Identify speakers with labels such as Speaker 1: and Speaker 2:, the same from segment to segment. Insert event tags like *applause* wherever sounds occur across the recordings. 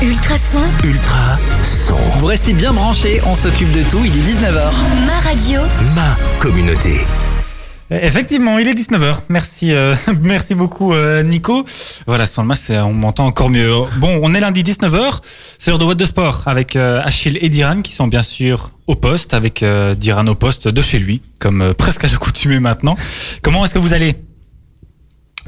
Speaker 1: Ultrason,
Speaker 2: Ultra son.
Speaker 3: Vous restez bien branchés, on s'occupe de tout, il est 19h.
Speaker 1: ma radio,
Speaker 2: Ma communauté.
Speaker 4: Effectivement, il est 19h. Merci, euh, *laughs* merci beaucoup euh, Nico. Voilà, sans le masque, on m'entend encore mieux. Bon, on est lundi 19h, c'est l'heure de What de Sport avec euh, Achille et Diran qui sont bien sûr au poste, avec euh, Diran au poste de chez lui, comme euh, presque à l'accoutumée maintenant. Comment est-ce que vous allez?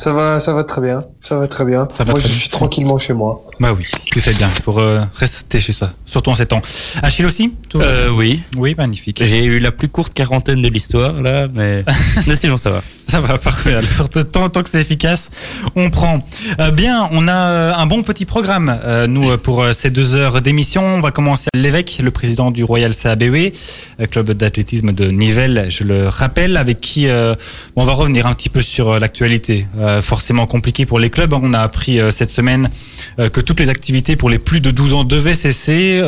Speaker 5: Ça va, ça va très bien. Ça va très bien.
Speaker 4: Ça va
Speaker 5: moi,
Speaker 4: très
Speaker 5: je
Speaker 4: bien.
Speaker 5: suis tranquillement chez moi.
Speaker 4: Bah oui, tu fais bien, pour euh, rester chez soi, surtout en ces temps. Achille aussi
Speaker 6: Euh, oui,
Speaker 4: Oui, magnifique.
Speaker 6: j'ai eu la plus courte quarantaine de l'histoire là, mais, *laughs* mais sinon ça va.
Speaker 4: Ça va, parfait. Alors, tant, tant que c'est efficace, on prend. Euh, bien, on a un bon petit programme, euh, nous, pour euh, ces deux heures d'émission. On va commencer avec l'évêque, le président du Royal CABW, club d'athlétisme de Nivelles, je le rappelle, avec qui euh, on va revenir un petit peu sur euh, l'actualité. Euh, forcément compliqué pour les clubs. On a appris euh, cette semaine euh, que toutes les activités pour les plus de 12 ans devaient cesser.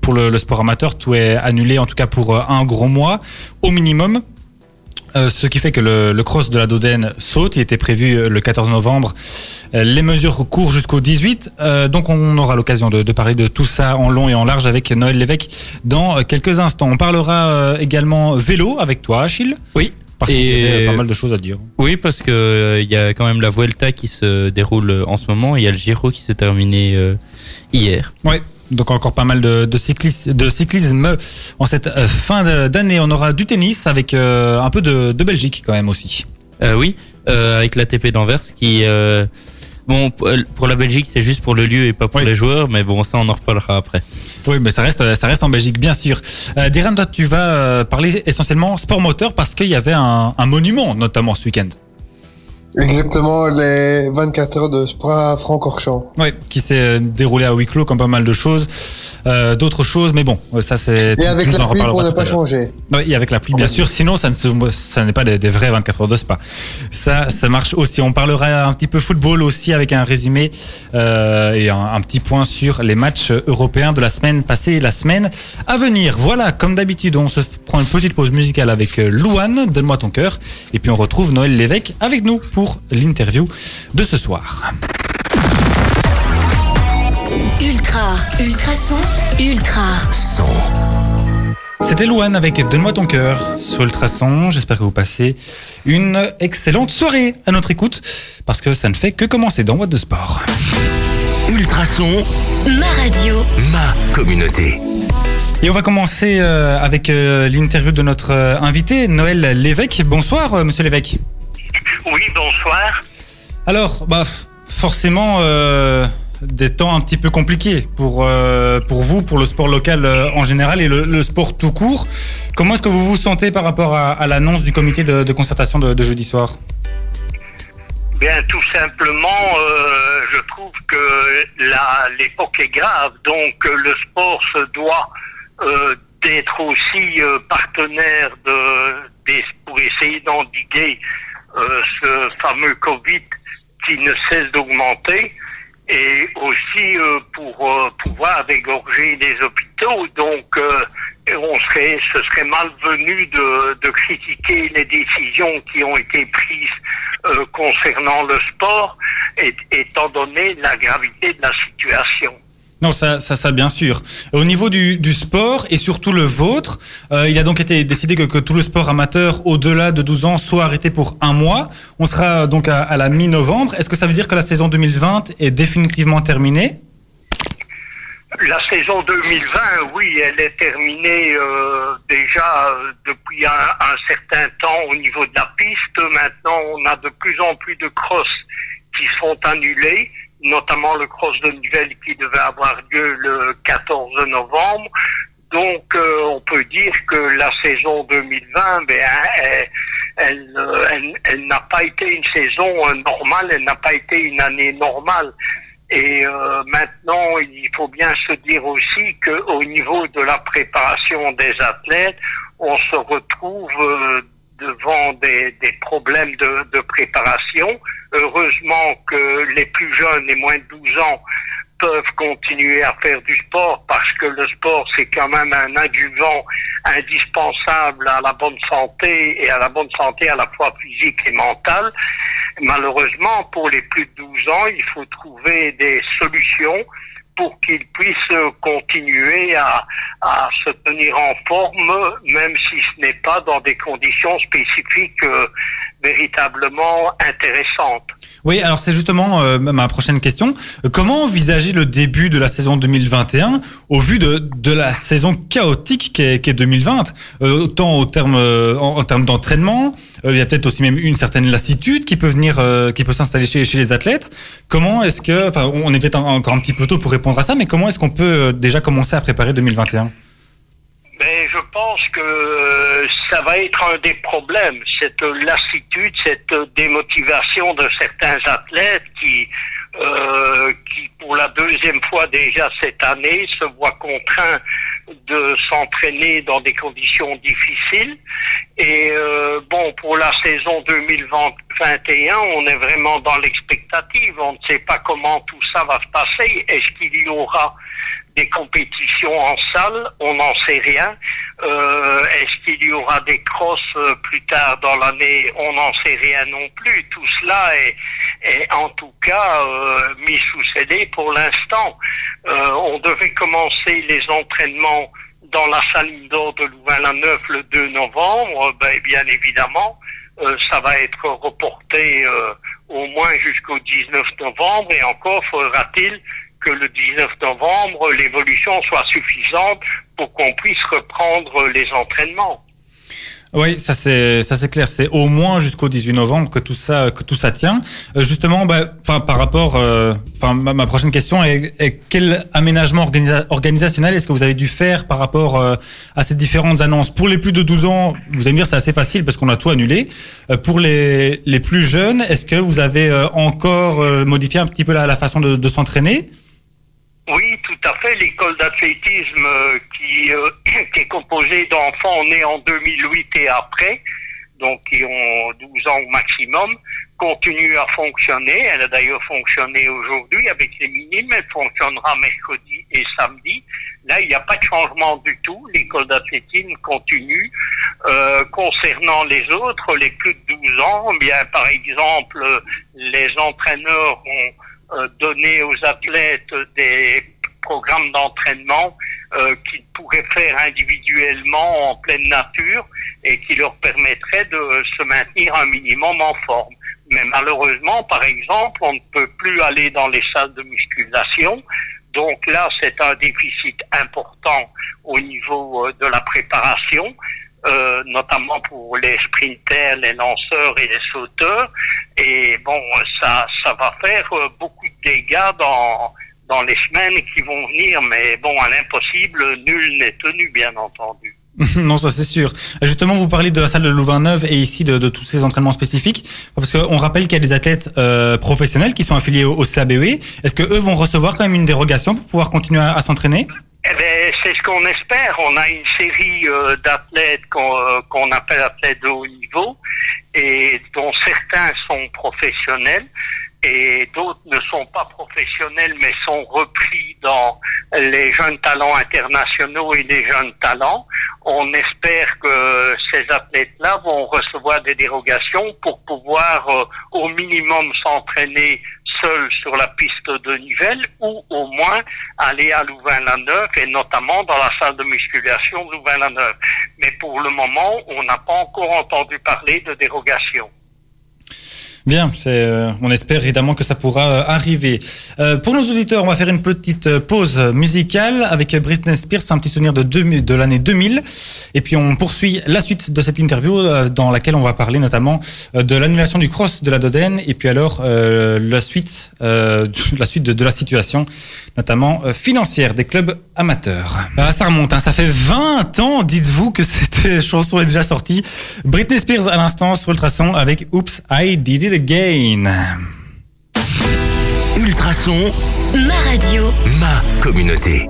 Speaker 4: pour le, sport amateur, tout est annulé, en tout cas pour un gros mois, au minimum. Ce qui fait que le, cross de la Dodène saute. Il était prévu le 14 novembre. Les mesures courent jusqu'au 18. Euh, donc on aura l'occasion de, de parler de tout ça en long et en large avec Noël Lévesque dans quelques instants. On parlera également vélo avec toi, Achille.
Speaker 6: Oui.
Speaker 4: Parce qu'il y a pas mal de choses à dire.
Speaker 6: Oui, parce que euh, il y a quand même la Vuelta qui se déroule euh, en ce moment. et Il y a le Giro qui s'est terminé euh, hier.
Speaker 4: Ouais. Donc encore pas mal de, de, cyclisme, de cyclisme en cette euh, fin d'année. On aura du tennis avec euh, un peu de, de Belgique quand même aussi.
Speaker 6: Euh, oui, euh, avec l'ATP d'Anvers qui euh, bon euh, pour la Belgique c'est juste pour le lieu et pas pour
Speaker 4: Oui.
Speaker 6: les joueurs, mais bon ça on en reparlera après.
Speaker 4: Oui, mais ça reste, ça reste en Belgique, bien sûr. Euh, Diran, toi, tu vas euh, parler essentiellement sport moteur parce qu'il y avait un, un monument, notamment ce week-end.
Speaker 5: Exactement, les 24 heures de à Francorchamps.
Speaker 4: Oui, qui s'est euh, déroulé à huis clos comme pas mal de choses, euh, d'autres choses, mais bon, euh, ça c'est.
Speaker 5: Et avec la pluie ne
Speaker 4: tout
Speaker 5: pas changer.
Speaker 4: Oui, et avec la pluie, bien sûr. Sinon, ça ne n'est pas des, des vrais 24 heures de spa. Ça, ça marche aussi. On parlera un petit peu football aussi avec un résumé euh, et un, un petit point sur les matchs européens de la semaine passée et la semaine à venir. Voilà, comme d'habitude, on se prend une petite pause musicale avec Louane, Donne-moi ton cœur, et puis on retrouve Noël Lévesque avec nous pour l'interview de ce soir.
Speaker 1: ultra, ultrason, ultra.
Speaker 2: Son.
Speaker 4: C'était Louane avec Donne-moi ton cœur sur Ultrason. J'espère que vous passez une excellente soirée à notre écoute parce que ça ne fait que commencer dans What de Sport.
Speaker 2: Ultrason.
Speaker 1: Ma radio,
Speaker 2: Ma communauté.
Speaker 4: Et on va commencer euh, avec euh, l'interview de notre euh, invité, Noël Lévesque. Bonsoir, monsieur Lévesque.
Speaker 7: Oui, bonsoir.
Speaker 4: Alors, bah, forcément, euh, des temps un petit peu compliqués pour, euh, pour vous, pour le sport local euh, en général et le, le sport tout court. Comment est-ce que vous vous sentez par rapport à, à l'annonce du comité de, de concertation de, de jeudi soir?
Speaker 7: Bien, tout simplement, je trouve que l'époque est grave, donc le sport se doit d'être aussi partenaire de, des- pour essayer d'endiguer euh, ce fameux Covid qui ne cesse d'augmenter et aussi euh, pour euh, pouvoir dégorger les hôpitaux. Donc, euh, on serait, ce serait malvenu de, de critiquer les décisions qui ont été prises euh, concernant le sport, et- étant donné la gravité de la situation.
Speaker 4: Non, ça, ça, ça, bien sûr. Au niveau du, du sport et surtout le vôtre, euh, il a donc été décidé que, que tout le sport amateur au-delà de 12 ans soit arrêté pour un mois. On sera donc à, à la mi-novembre. Est-ce que ça veut dire que la saison 2020 est définitivement terminée?
Speaker 7: La saison 2020, oui, elle est terminée euh, déjà depuis un, un certain temps au niveau de la piste. Maintenant, on a de plus en plus de cross qui sont annulés, notamment le cross de Nivelles qui devait avoir lieu le 14 novembre. Donc, euh, on peut dire que la saison 2020, ben, elle, euh, elle- elle n'a pas été une saison euh, normale, elle n'a pas été une année normale. Et euh, maintenant, il faut bien se dire aussi qu'au niveau de la préparation des athlètes, on se retrouve euh, devant des, problèmes de, préparation. Heureusement que les plus jeunes, les moins de 12 ans, peuvent continuer à faire du sport parce que le sport, c'est quand même un adjuvant indispensable à la bonne santé et à la bonne santé à la fois physique et mentale. Malheureusement, pour les plus de 12 ans, il faut trouver des solutions pour qu'ils puissent continuer à, à se tenir en forme, même si ce n'est pas dans des conditions spécifiques euh, véritablement intéressantes.
Speaker 4: Oui, alors c'est justement euh, ma prochaine question. Comment envisager le début de la saison 2021 au vu de, de la saison chaotique qu'est qu'est 2020 Euh, au terme, euh, en, termes d'entraînement, euh, il y a peut-être aussi même une certaine lassitude qui peut venir, qui peut s'installer chez, chez les athlètes. Comment est-ce que, enfin, on est peut-être en- encore un petit peu tôt pour répondre à ça, mais comment est-ce qu'on peut déjà commencer à préparer 2021
Speaker 7: Mais je pense que euh, ça va être un des problèmes, cette lassitude, cette démotivation de certains athlètes qui, euh, qui pour la deuxième fois déjà cette année se voient contraints de s'entraîner dans des conditions difficiles. Et euh, bon, pour la saison 2021, on est vraiment dans l'expectative. On ne sait pas comment tout ça va se passer. Est-ce qu'il y aura des compétitions en salle, on n'en sait rien. Euh, Est-ce qu'il y aura des crosses euh, plus tard dans l'année, on n'en sait rien non plus. Tout cela est, est en tout cas euh, mis sous scellé pour l'instant. Euh, on devait commencer les entraînements dans la salle indoor de Louvain-la-Neuve le 2 novembre. Ben, bien évidemment, euh, ça va être reporté euh, au moins jusqu'au 19 novembre et encore faudra-t-il que le 19 novembre, l'évolution soit suffisante pour qu'on puisse reprendre les entraînements.
Speaker 4: Oui, ça c'est ça c'est clair. C'est au moins jusqu'au 18 novembre que tout ça que tout ça tient. Euh, justement, bah, par rapport, euh, enfin ma, ma prochaine question est, est quel aménagement organisa- organisationnel est-ce que vous avez dû faire par rapport euh, à ces différentes annonces? Pour les plus de 12 ans, vous allez me dire c'est assez facile parce qu'on a tout annulé. Euh, pour les les plus jeunes, est-ce que vous avez euh, encore euh, modifié un petit peu la, la façon de, de s'entraîner?
Speaker 7: Oui, tout à fait. L'école d'athlétisme euh, qui, euh, *coughs* qui est composée d'enfants nés en 2008 et après, donc qui ont 12 ans au maximum, continue à fonctionner. Elle a d'ailleurs fonctionné aujourd'hui avec les minimes. Elle fonctionnera mercredi et samedi. Là, il n'y a pas de changement du tout. L'école d'athlétisme continue. Euh, concernant les autres, les plus de 12 ans, bien, par exemple, les entraîneurs ont euh, donné aux athlètes des programmes d'entraînement euh, qu'ils pourraient faire individuellement en pleine nature et qui leur permettraient de se maintenir un minimum en forme. Mais malheureusement, par exemple, on ne peut plus aller dans les salles de musculation. Donc là, c'est un déficit important au niveau euh, de la préparation, euh, notamment pour les sprinters, les lanceurs et les sauteurs. Et bon, ça, ça va faire euh, beaucoup de dégâts dans, dans les semaines qui vont venir. Mais bon, à l'impossible, nul n'est tenu, bien entendu. *laughs*
Speaker 4: non, ça c'est sûr. Justement, vous parlez de la salle de Louvain-Neuve et ici de, de tous ces entraînements spécifiques, parce qu'on rappelle qu'il y a des athlètes euh, professionnels qui sont affiliés au, au CABE. Est-ce que eux vont recevoir quand même une dérogation pour pouvoir continuer à, à s'entraîner?
Speaker 7: Eh ben, c'est ce qu'on espère. On a une série euh, d'athlètes qu'on euh, qu'on appelle athlètes de haut niveau et dont certains sont professionnels et d'autres ne sont pas professionnels mais sont repris dans les jeunes talents internationaux et les jeunes talents. On espère que ces athlètes-là vont recevoir des dérogations pour pouvoir euh, au minimum s'entraîner seuls sur la piste de Nivelles ou au moins aller à Louvain-la-Neuve et notamment dans la salle de musculation de Louvain-la-Neuve. Mais pour le moment, on n'a pas encore entendu parler de dérogation.
Speaker 4: Bien, euh, on espère évidemment que ça pourra euh, arriver. Euh, pour nos auditeurs, on va faire une petite euh, pause musicale avec Britney Spears, un petit souvenir de, 2000 de l'année 2000. Et puis on poursuit la suite de cette interview euh, dans laquelle on va parler notamment de l'annulation du cross de la Dodène et puis alors euh, la suite, *laughs* la suite de, la situation, notamment financière des clubs amateurs. Bah, ça remonte, hein, ça fait 20 ans, dites-vous que cette *laughs* chanson est déjà sortie. Britney Spears à l'instant sur Ultrason avec Oops, I Did It Again.
Speaker 2: Ultrason,
Speaker 1: Ma radio.
Speaker 2: ma communauté.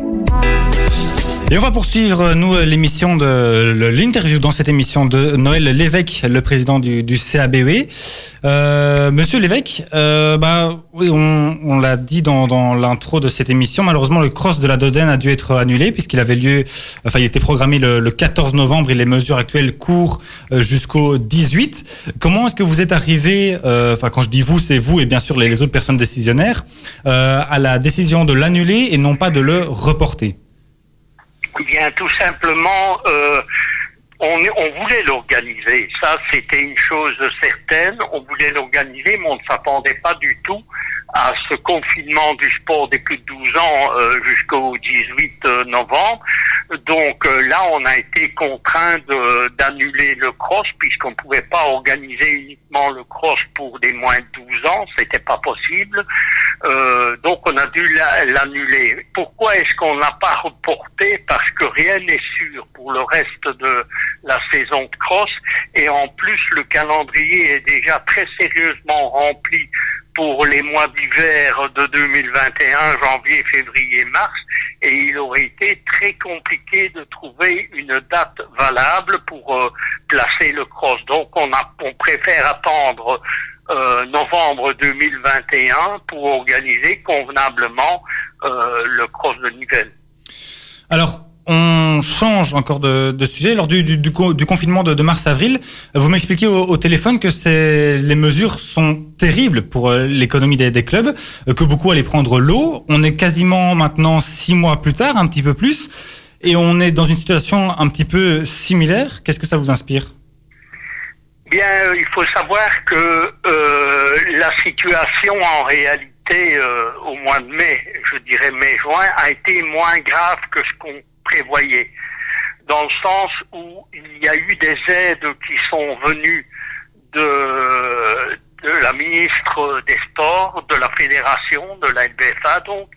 Speaker 4: Et on va poursuivre, nous, l'émission de l'interview dans cette émission de Noël Lévesque, le président du, du. Euh, Monsieur Lévesque, euh, bah, oui, on, on l'a dit dans, dans l'intro de cette émission, malheureusement, le cross de la Dodène a dû être annulé puisqu'il avait lieu, enfin, il était programmé le, le 14 novembre et les mesures actuelles courent euh, jusqu'au 18. Comment est-ce que vous êtes arrivé, euh, enfin, quand je dis vous, c'est vous et bien sûr les, les autres personnes décisionnaires, euh, à la décision de l'annuler et non pas de le reporter?
Speaker 7: Bien, tout simplement, euh, on, on voulait l'organiser. Ça, c'était une chose certaine. On voulait l'organiser, mais on ne s'attendait pas du tout à ce confinement du sport des plus de 12 ans euh, jusqu'au 18 novembre. Donc euh, là, on a été contraint d'annuler le cross puisqu'on ne pouvait pas organiser uniquement le cross pour des moins de 12 ans. C'était pas possible. Euh, donc on a dû la- l'annuler. Pourquoi est-ce qu'on n'a pas reporté? Parce que rien n'est sûr pour le reste de la saison de cross. Et en plus, le calendrier est déjà très sérieusement rempli pour les mois d'hiver de 2021, janvier, février, mars, et il aurait été très compliqué de trouver une date valable pour euh, placer le cross. Donc on, a, on préfère attendre euh, novembre 2021 pour organiser convenablement euh, le cross de Nivelles.
Speaker 4: Alors, on change encore de, sujet. Lors du, du, du, co- du confinement de, mars-avril, vous m'expliquez au, téléphone que les mesures sont terribles pour euh, l'économie des, clubs, euh, que beaucoup allaient prendre l'eau. On est quasiment maintenant six mois plus tard, un petit peu plus, et on est dans une situation un petit peu similaire. Qu'est-ce que ça vous inspire?
Speaker 7: Bien, il faut savoir que euh, la situation en réalité au mois de mai, je dirais mai-juin, a été moins grave que ce qu'on prévoyait. Dans le sens où il y a eu des aides qui sont venues de, la ministre des Sports, de la Fédération, de la LBFA. Donc,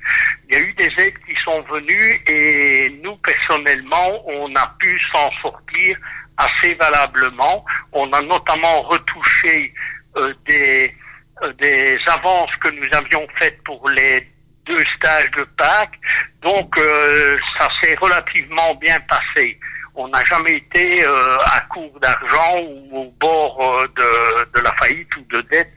Speaker 7: il y a eu des aides qui sont venues et nous, personnellement, on a pu s'en sortir assez valablement. On a notamment retouché euh, des, euh, des avances que nous avions faites pour les deux stages de Pâques. Donc, euh, ça s'est relativement bien passé. On n'a jamais été euh, à court d'argent ou au bord euh, de, de la faillite ou de dette.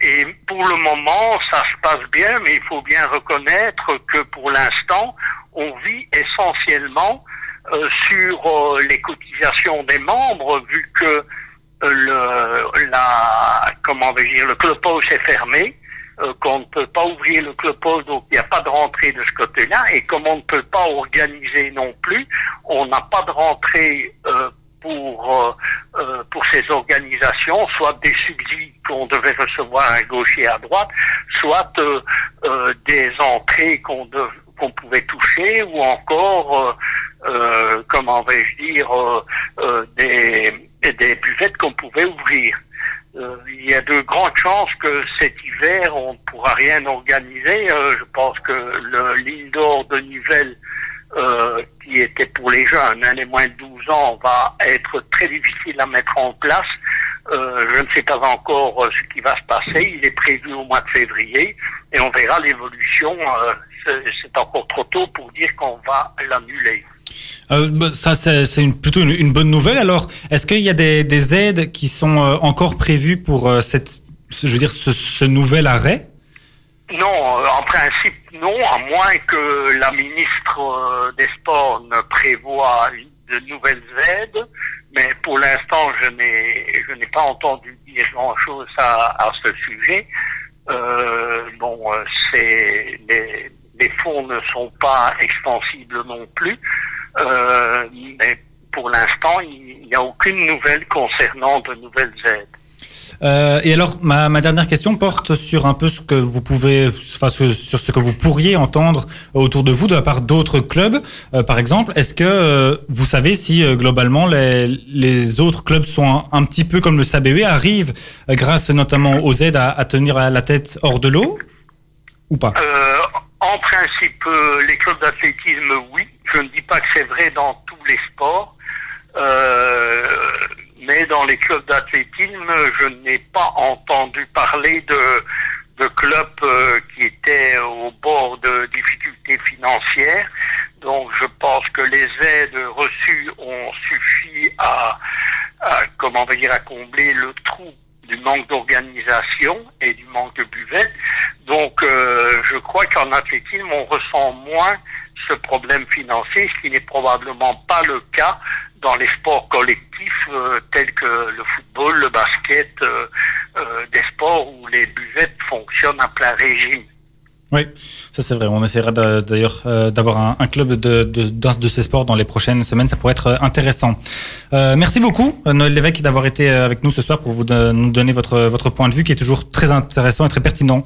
Speaker 7: Et pour le moment, ça se passe bien, mais il faut bien reconnaître que pour l'instant, on vit essentiellement euh, sur euh, les cotisations des membres, vu que le, la, comment dire, le clubhouse est fermé, euh, qu'on ne peut pas ouvrir le clubhouse, donc il n'y a pas de rentrée de ce côté-là, et comme on ne peut pas organiser non plus, on n'a pas de rentrée euh, pour euh, euh, pour ces organisations, soit des subsides qu'on devait recevoir à gauche et à droite, soit des entrées qu'on qu'on pouvait toucher, ou encore, comment vais-je dire, des, des buvettes qu'on pouvait ouvrir. Euh, il y a de grandes chances que cet hiver, on ne pourra rien organiser. Euh, je pense que le l'indoor de Nivelles, euh, qui était pour les jeunes, hein, les moins de 12 ans, va être très difficile à mettre en place. Euh, je ne sais pas encore ce qui va se passer. Il est prévu au mois de février et on verra l'évolution. C'est encore trop tôt pour dire qu'on va l'annuler.
Speaker 4: Euh, bah, ça, c'est plutôt une, bonne nouvelle. Alors, est-ce qu'il y a des, des aides qui sont euh, encore prévues pour euh, cette, ce- je veux dire, ce, nouvel arrêt?
Speaker 7: Non, en principe, non, à moins que la ministre des Sports ne prévoit de nouvelles aides. Mais pour l'instant, je n'ai, je n'ai pas entendu dire grand-chose à, ce sujet. Bon, c'est les, les fonds ne sont pas extensibles non plus. Euh, mais pour l'instant, il n'y a aucune nouvelle concernant de nouvelles aides.
Speaker 4: Euh, et alors, ma, ma dernière question porte sur un peu ce que vous pouvez, enfin, sur, ce que vous pourriez entendre autour de vous de la part d'autres clubs, euh, par exemple. Est-ce que euh, vous savez si globalement les, les autres clubs sont un, un petit peu comme le SABE, arrivent, grâce notamment aux aides, à, à tenir la, tête hors de l'eau ou pas?
Speaker 7: En principe, euh, les clubs d'athlétisme, oui. Je ne dis pas que c'est vrai dans tous les sports. Euh, mais dans les clubs d'athlétisme, je n'ai pas entendu parler de, de clubs euh, qui étaient au bord de difficultés financières. Donc, je pense que les aides reçues ont suffi à, à comment dire, à combler le trou du manque d'organisation et du manque de buvette. Donc euh, je crois qu'en athlétisme, on ressent moins ce problème financier, ce qui n'est probablement pas le cas dans les sports collectifs euh, tels que le football, le basket, euh, des sports où les buvettes fonctionnent à plein régime.
Speaker 4: Oui, ça c'est vrai. On essaiera d'ailleurs euh, d'avoir un, un club de, de, de ces sports dans les prochaines semaines. Ça pourrait être euh, intéressant. Euh, merci beaucoup, euh, Noël Lévesque, d'avoir été avec nous ce soir pour vous nous donner votre, votre point de vue qui est toujours très intéressant et très pertinent,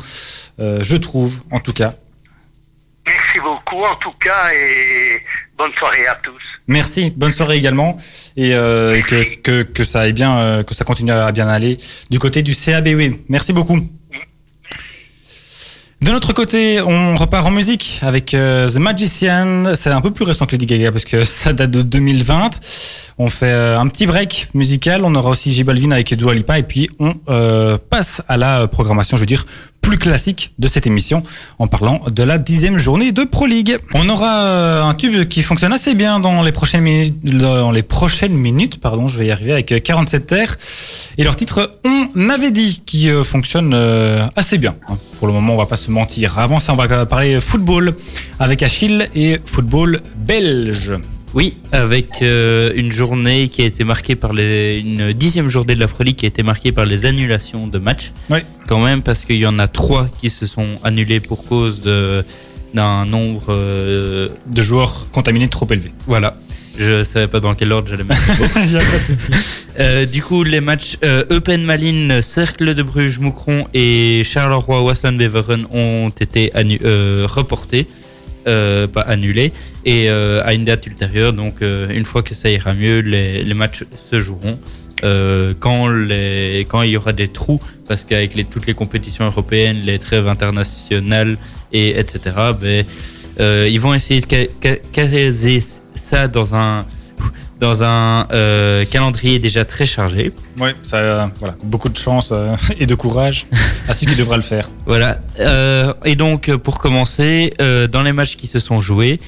Speaker 4: euh, je trouve, en tout cas.
Speaker 7: Merci beaucoup en tout cas et bonne soirée à tous.
Speaker 4: Merci, bonne soirée également et, euh, et que, que, que ça aille bien, que ça continue à bien aller du côté du CABW. Merci beaucoup. De notre côté, on repart en musique avec euh, The Magician. C'est un peu plus récent que Lady Gaga parce que *laughs* ça date de 2020. On fait euh, un petit break musical. On aura aussi J Balvin avec Dua Lipa et puis on euh, passe à la programmation, je veux dire, plus classique de cette émission en parlant de la dixième journée de Pro League. On aura euh, un tube qui fonctionne assez bien dans les prochaines minutes, pardon, je vais y arriver avec euh, 47 terres et leur titre On avait dit qui euh, fonctionne euh, assez bien. hein. Pour le moment, on va pas se mentir. Avant ça, on va parler football avec Achille et football belge.
Speaker 6: Oui, avec euh, une journée qui a été marquée par les, une dixième journée de la Pro League qui a été marquée par les annulations de matchs.
Speaker 4: Oui.
Speaker 6: Quand même, parce qu'il y en a trois qui se sont annulés pour cause de d'un nombre. euh,
Speaker 4: De joueurs contaminés trop élevés.
Speaker 6: voilà. Je savais pas dans quel ordre j'allais mettre.
Speaker 4: Il *laughs* a pas de souci. *laughs*
Speaker 6: Euh, du coup, les matchs euh, Eupen Malines, Cercle de Bruges, Moucron et Charleroi Wassland Beveren ont été euh, reportés, euh, pas annulés, et euh, à une date ultérieure. Donc, euh, une fois que ça ira mieux, les, les matchs se joueront. Euh, quand, les, quand il y aura des trous, parce qu'avec les, toutes les compétitions européennes, les trêves internationales et etc. Ben, ils vont essayer de ca- ca- caser ça dans un dans un euh, calendrier déjà très chargé.
Speaker 4: Ouais, ça, euh, voilà, beaucoup de chance euh, *laughs* et de courage à celui qui devra le faire. *laughs*
Speaker 6: Voilà. Et donc, pour commencer, dans les matchs qui se sont joués,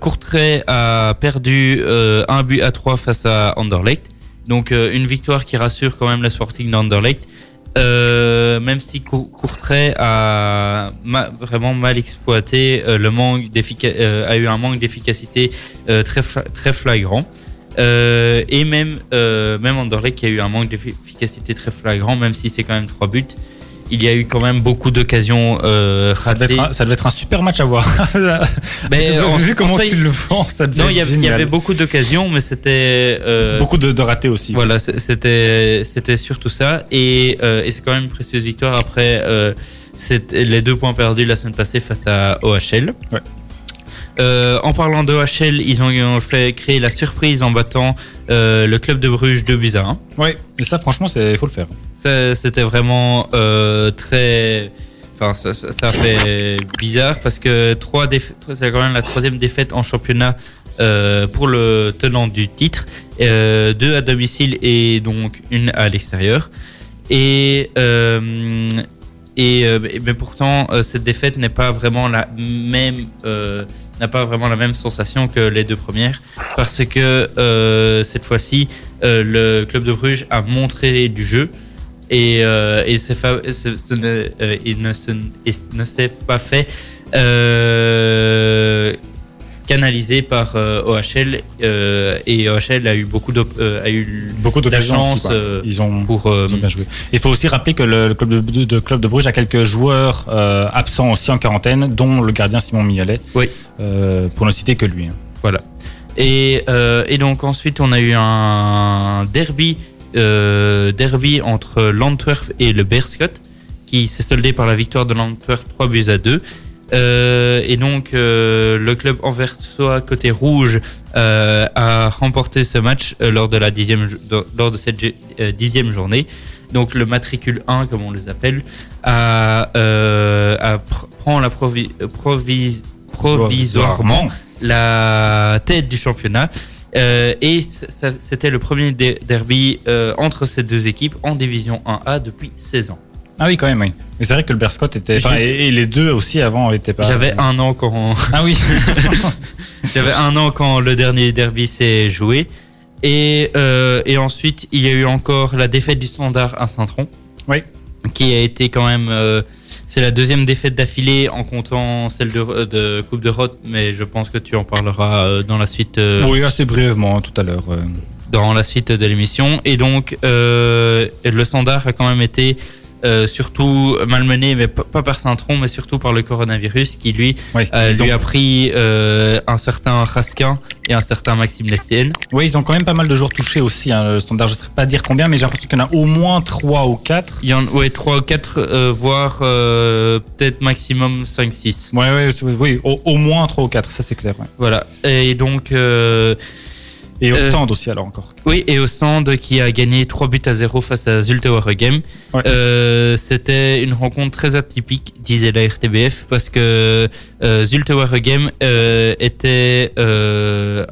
Speaker 6: Courtrai a perdu un but à 3 face à Anderlecht. Donc, une victoire qui rassure quand même le Sporting d'Anderlecht. Même si Cour- Courtrai a ma- vraiment mal exploité le manque a eu un manque d'efficacité très fla- très flagrant. Euh, et même euh, même Anderlecht qui a eu un manque d'efficacité très flagrant, même si c'est quand même trois buts. Il y a eu quand même beaucoup d'occasions euh,
Speaker 4: Ça devait,
Speaker 6: ratées.
Speaker 4: être un, ça devait être un super match à voir. *laughs*
Speaker 6: Mais en-
Speaker 4: vu
Speaker 6: en
Speaker 4: comment
Speaker 6: fait,
Speaker 4: tu le vends, ça devait
Speaker 6: Non,
Speaker 4: être
Speaker 6: il y, avait, il y
Speaker 4: génial.
Speaker 6: avait beaucoup d'occasions, mais c'était euh,
Speaker 4: beaucoup de, de ratés aussi.
Speaker 6: Voilà, c'était c'était surtout ça, et, euh, et c'est quand même une précieuse victoire après les deux points perdus la semaine passée face à OHL.
Speaker 4: Ouais.
Speaker 6: Euh, en parlant de OHL, ils ont, fait créer la surprise en battant euh, le club de Bruges 2 buts à 1.
Speaker 4: Ouais, et ça, franchement, il faut le faire.
Speaker 6: C'était vraiment euh, très. Enfin, ça, ça, ça fait bizarre parce que trois c'est quand même la troisième défaite en championnat pour le tenant du titre, deux à domicile et donc une à l'extérieur. Et euh, et euh, mais pourtant euh, cette défaite n'est pas vraiment la même euh, n'a pas vraiment la même sensation que les deux premières. Parce que cette fois-ci le club de Bruges a montré du jeu. Et, et ce- ne- il ne s'est pas fait canalisé par euh, OHL euh, et OHL a eu beaucoup de a eu
Speaker 4: Beaucoup
Speaker 6: de la
Speaker 4: d'occasions aussi,
Speaker 6: chance euh,
Speaker 4: Ils ont,
Speaker 6: pour euh,
Speaker 4: ils ont bien joué. Il faut aussi rappeler que le, le club de, de- de club de Bruges a quelques joueurs euh, absents aussi en quarantaine, dont le gardien Simon Mignolet.
Speaker 6: Oui.
Speaker 4: Euh, pour ne citer que lui. hein.
Speaker 6: Voilà. Et, euh, et donc ensuite, on a eu un derby, euh, derby entre l'Antwerp et le Beerschot, qui s'est soldé par la victoire de l'Antwerp 3 buts à 2. Euh, et donc, euh, le club anversois côté rouge euh, a remporté ce match lors de la dixième, lors de cette dixième journée. Donc, le matricule 1, comme on les appelle, a, a pr- prend la provi- provis- provisoirement la tête du championnat. Et c'était le premier der- derby entre ces deux équipes en division 1A depuis 16 ans.
Speaker 4: Ah oui, quand même, oui. Mais c'est vrai que le Berscott était. enfin, et, et les deux aussi avant étaient pas.
Speaker 6: J'avais un an quand.
Speaker 4: Ah oui. *laughs*
Speaker 6: J'avais un an quand le dernier derby s'est joué. Et, euh, et ensuite, il y a eu encore la défaite du Standard à Saint-Tron.
Speaker 4: Oui.
Speaker 6: Qui a été quand même. euh, c'est la deuxième défaite d'affilée en comptant celle de, de Coupe de Roth, mais je pense que tu en parleras euh, dans la suite. euh,
Speaker 4: Oui, assez brièvement tout à l'heure. euh.
Speaker 6: dans la suite de l'émission. Et donc, euh, le standard a quand même été euh, surtout malmené, mais pas par Saint-Tron, mais surtout par le coronavirus qui, lui,
Speaker 4: Oui,
Speaker 6: euh,
Speaker 4: ils
Speaker 6: lui
Speaker 4: ont-
Speaker 6: a pris euh, un certain Raskin et un certain Maxime Lestienne.
Speaker 4: Oui, ils ont quand même pas mal de joueurs touchés aussi. Hein, le standard, je ne sais pas dire combien, mais j'ai l'impression qu'il y en a au moins 3 ou 4.
Speaker 6: Il y en ouais, 3 ou 4, voire peut-être maximum 5-6.
Speaker 4: Ouais, oui, au, au moins 3 ou 4, ça c'est clair. ouais.
Speaker 6: Voilà. Et donc,
Speaker 4: Et au
Speaker 6: Euh,
Speaker 4: stand aussi, alors encore.
Speaker 6: Oui, et au stand qui a gagné 3 buts à 0 face à Zulte Waregem.
Speaker 4: Ouais.
Speaker 6: Euh, C'était une rencontre très atypique, disait la RTBF, parce que euh, Zulte Waregem était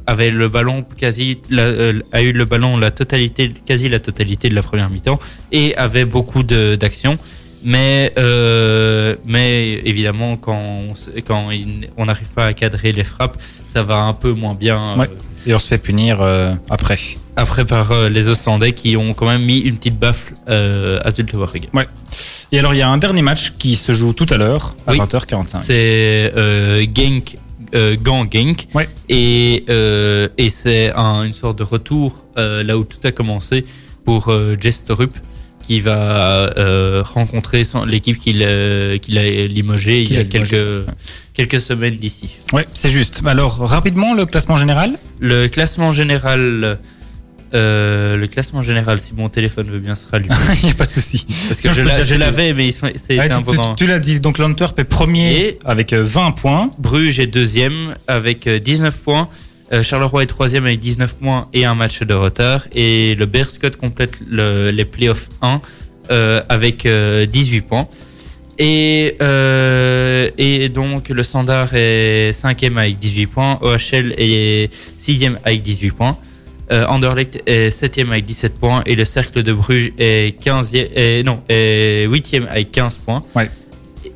Speaker 6: avait le ballon quasi la- a eu le ballon la totalité quasi la totalité de la première mi-temps et avait beaucoup d'actions. Mais euh, mais évidemment quand on, quand il- on n'arrive pas à cadrer les frappes, ça va un peu moins bien. euh.
Speaker 4: Et on se fait punir euh, après.
Speaker 6: après par euh, les Ostendais qui ont quand même mis une petite baffle euh, à Zulte Waregem.
Speaker 4: Et alors, il y a un dernier match qui se joue tout à l'heure, à
Speaker 6: Oui.
Speaker 4: 20h45.
Speaker 6: C'est Genk, euh, Genk.
Speaker 4: Ouais.
Speaker 6: Et, euh, et c'est un- une sorte de retour euh, là où tout a commencé pour Jess Torup qui va rencontrer l'équipe qu'il a, qu'il a limogé il y a quelques, quelques semaines d'ici.
Speaker 4: Ouais, c'est juste. Alors, rapidement, le classement général?
Speaker 6: Le classement général, euh, le classement général, si mon téléphone veut bien se rallumer, *laughs*
Speaker 4: Il n'y a pas de souci.
Speaker 6: parce que
Speaker 4: Sinon,
Speaker 6: je, l'avais, mais c'était
Speaker 4: Ouais, tu-
Speaker 6: un peu
Speaker 4: tu, l'as dit, donc l'Antwerp est premier
Speaker 6: Et-
Speaker 4: avec euh, 20 points.
Speaker 6: Bruges est deuxième avec euh, 19 points. Euh, Charleroi est troisième avec 19 points et un match de retard. Et le Berscott complète le- les playoffs 1 euh, avec euh, 18 points. Et, euh, et donc le Standard est cinquième avec 18 points. OHL est sixième avec 18 points. Euh, Anderlecht est septième avec 17 points. Et le Cercle de Bruges est 15e, et, non, est huitième avec 15 points.
Speaker 4: Ouais.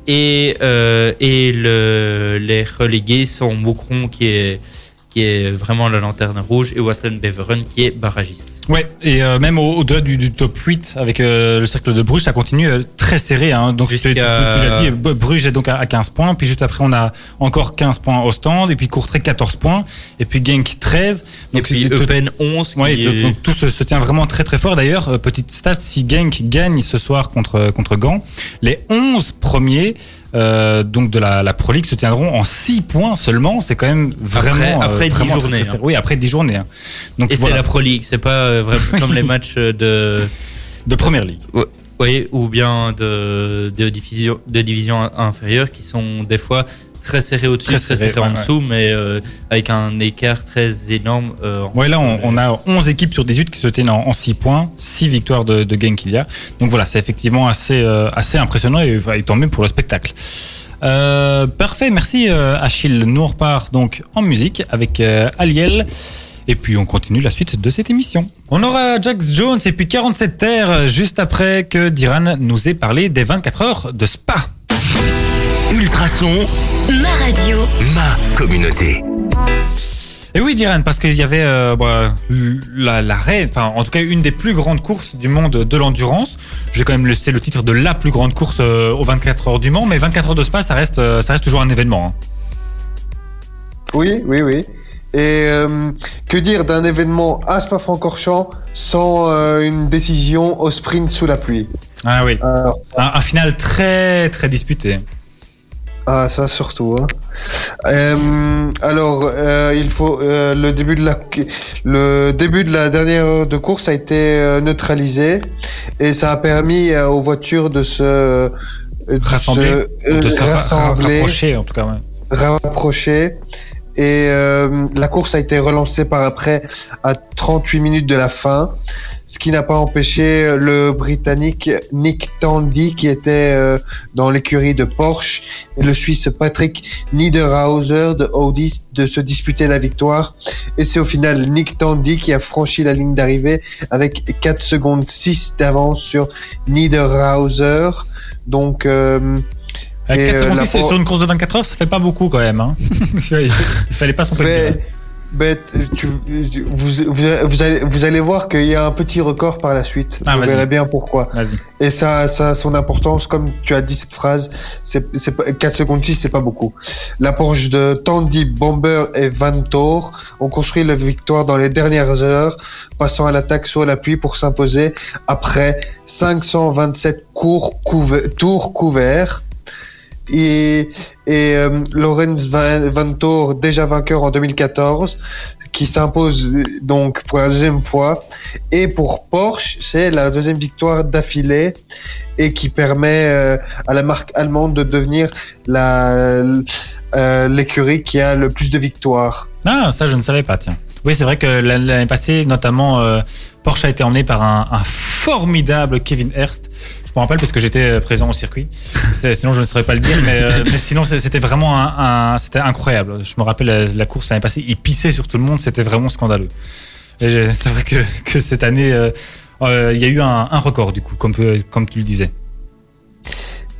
Speaker 6: Et, euh, et le, les relégués sont Moucron qui est, qui est vraiment la lanterne rouge et Wassen Beveren qui est barragiste.
Speaker 4: Ouais, et euh, même au- au-delà du, du top 8 avec euh, le cercle de Bruges, ça continue euh, très serré. Hein. Donc, tu, tu- tu l'as dit, Bruges est donc à, à 15 points. Puis juste après, on a encore 15 points au stand. Et puis Courtrai 14 points. Et puis Genk 13.
Speaker 6: Donc et puis Eupen 11 qui
Speaker 4: Ouais,
Speaker 6: est-
Speaker 4: donc, donc tout se, se tient vraiment très très fort. D'ailleurs, euh, petite stat, si Genk gagne ce soir contre contre Gand, les 11 premiers euh, donc de la, la Pro League se tiendront en 6 points seulement. C'est quand même vraiment
Speaker 6: après
Speaker 4: euh,
Speaker 6: 10
Speaker 4: vraiment très,
Speaker 6: journées,
Speaker 4: très
Speaker 6: hein.
Speaker 4: Oui, après 10 journées. hein. Donc
Speaker 6: et c'est la Pro League, c'est pas euh, vraiment comme les *laughs* matchs de
Speaker 4: de première ligue.
Speaker 6: oui, ou bien de, de division de division inférieure qui sont des fois très serrés au-dessus,
Speaker 4: Très serrés
Speaker 6: en
Speaker 4: ouais,
Speaker 6: dessous, mais euh, avec un écart très énorme. euh,
Speaker 4: Ouais, là, on, on a 11 équipes sur 18 qui se tiennent en, en 6 points, 6 victoires de, de Genk qu'il y a. Donc voilà, c'est effectivement assez, euh, assez impressionnant et, et tant mieux pour le spectacle. Euh, parfait, merci euh, Achille. Nous on repart donc en musique avec euh, Aliel. Et puis on continue la suite de cette émission. On aura Jax Jones et puis 47 terres juste après que Diran nous ait parlé des 24 heures de Spa.
Speaker 2: Ultrason,
Speaker 1: Ma radio.
Speaker 2: ma communauté.
Speaker 4: Et oui, Diran, parce qu'il y avait euh, bah, la, la reine, enfin en tout cas une des plus grandes courses du monde de l'endurance. Je vais quand même laisser le titre de la plus grande course euh, aux 24 heures du Mans, mais 24 heures de Spa, ça reste, euh, ça reste toujours un événement. hein.
Speaker 5: Oui, oui, oui. Et euh, que dire d'un événement à Spa-Francorchamps sans euh, une décision au sprint sous la pluie?
Speaker 4: Ah oui,
Speaker 5: Alors,
Speaker 4: un, un final très très disputé.
Speaker 5: Ah, ça surtout. Hein. Euh, alors, euh, il faut euh, le début de la le début de la dernière heure de course a été neutralisé et ça a permis aux voitures de se de
Speaker 4: Rassembler,
Speaker 5: se,
Speaker 4: de se
Speaker 5: rassembler,
Speaker 4: rapprocher en tout cas. ouais.
Speaker 5: rapprocher. Et la course a été relancée par après à 38 minutes de la fin, ce qui n'a pas empêché le Britannique Nick Tandy qui était euh, dans l'écurie de Porsche et le Suisse Patrick Niederhauser de Audi de se disputer la victoire. Et c'est au final Nick Tandy qui a franchi la ligne d'arrivée avec 4 secondes 6 d'avance sur Niederhauser. Donc euh,
Speaker 4: À
Speaker 5: Et,
Speaker 4: 4
Speaker 5: euh,
Speaker 4: secondes
Speaker 5: la
Speaker 4: 6
Speaker 5: Por-
Speaker 4: sur une course de 24 heures, ça fait pas beaucoup quand même. Hein. *laughs* Il fallait pas son
Speaker 5: Mais, mais tu- vous, vous, vous allez, vous allez voir qu'il y a un petit record par la suite.
Speaker 4: Ah,
Speaker 5: vous verrez bien pourquoi.
Speaker 4: Vas-y.
Speaker 5: Et ça, ça a son importance, comme tu as dit cette phrase, c'est, c'est pas- 4 secondes 6, c'est pas beaucoup. La Porsche de Tandy, Bomber et Vantor ont construit la victoire dans les dernières heures, passant à l'attaque sur l'appui pour s'imposer après 527 cours couver- tours couverts. Et, euh, Lorenz Vantor, déjà vainqueur en 2014, qui s'impose donc pour la deuxième fois. Et pour Porsche, c'est la deuxième victoire d'affilée et qui permet euh, à la marque allemande de devenir euh, l'écurie qui a le plus de victoires.
Speaker 4: Ah, ça, je ne savais pas, tiens. Oui, c'est vrai que l'an- l'année passée, notamment, Porsche a été emmené par un, un formidable Kevin Hurst. Je me rappelle parce que j'étais euh, présent au circuit. *laughs* Sinon, je ne saurais pas le dire, mais, euh, mais sinon, c'était vraiment un, un- c'était incroyable. Je me rappelle la, la course l'année passée, il pissait sur tout le monde, c'était vraiment scandaleux. C'est vrai que, que cette année, euh, euh, il y a eu un, un record, du coup, comme, comme tu le disais.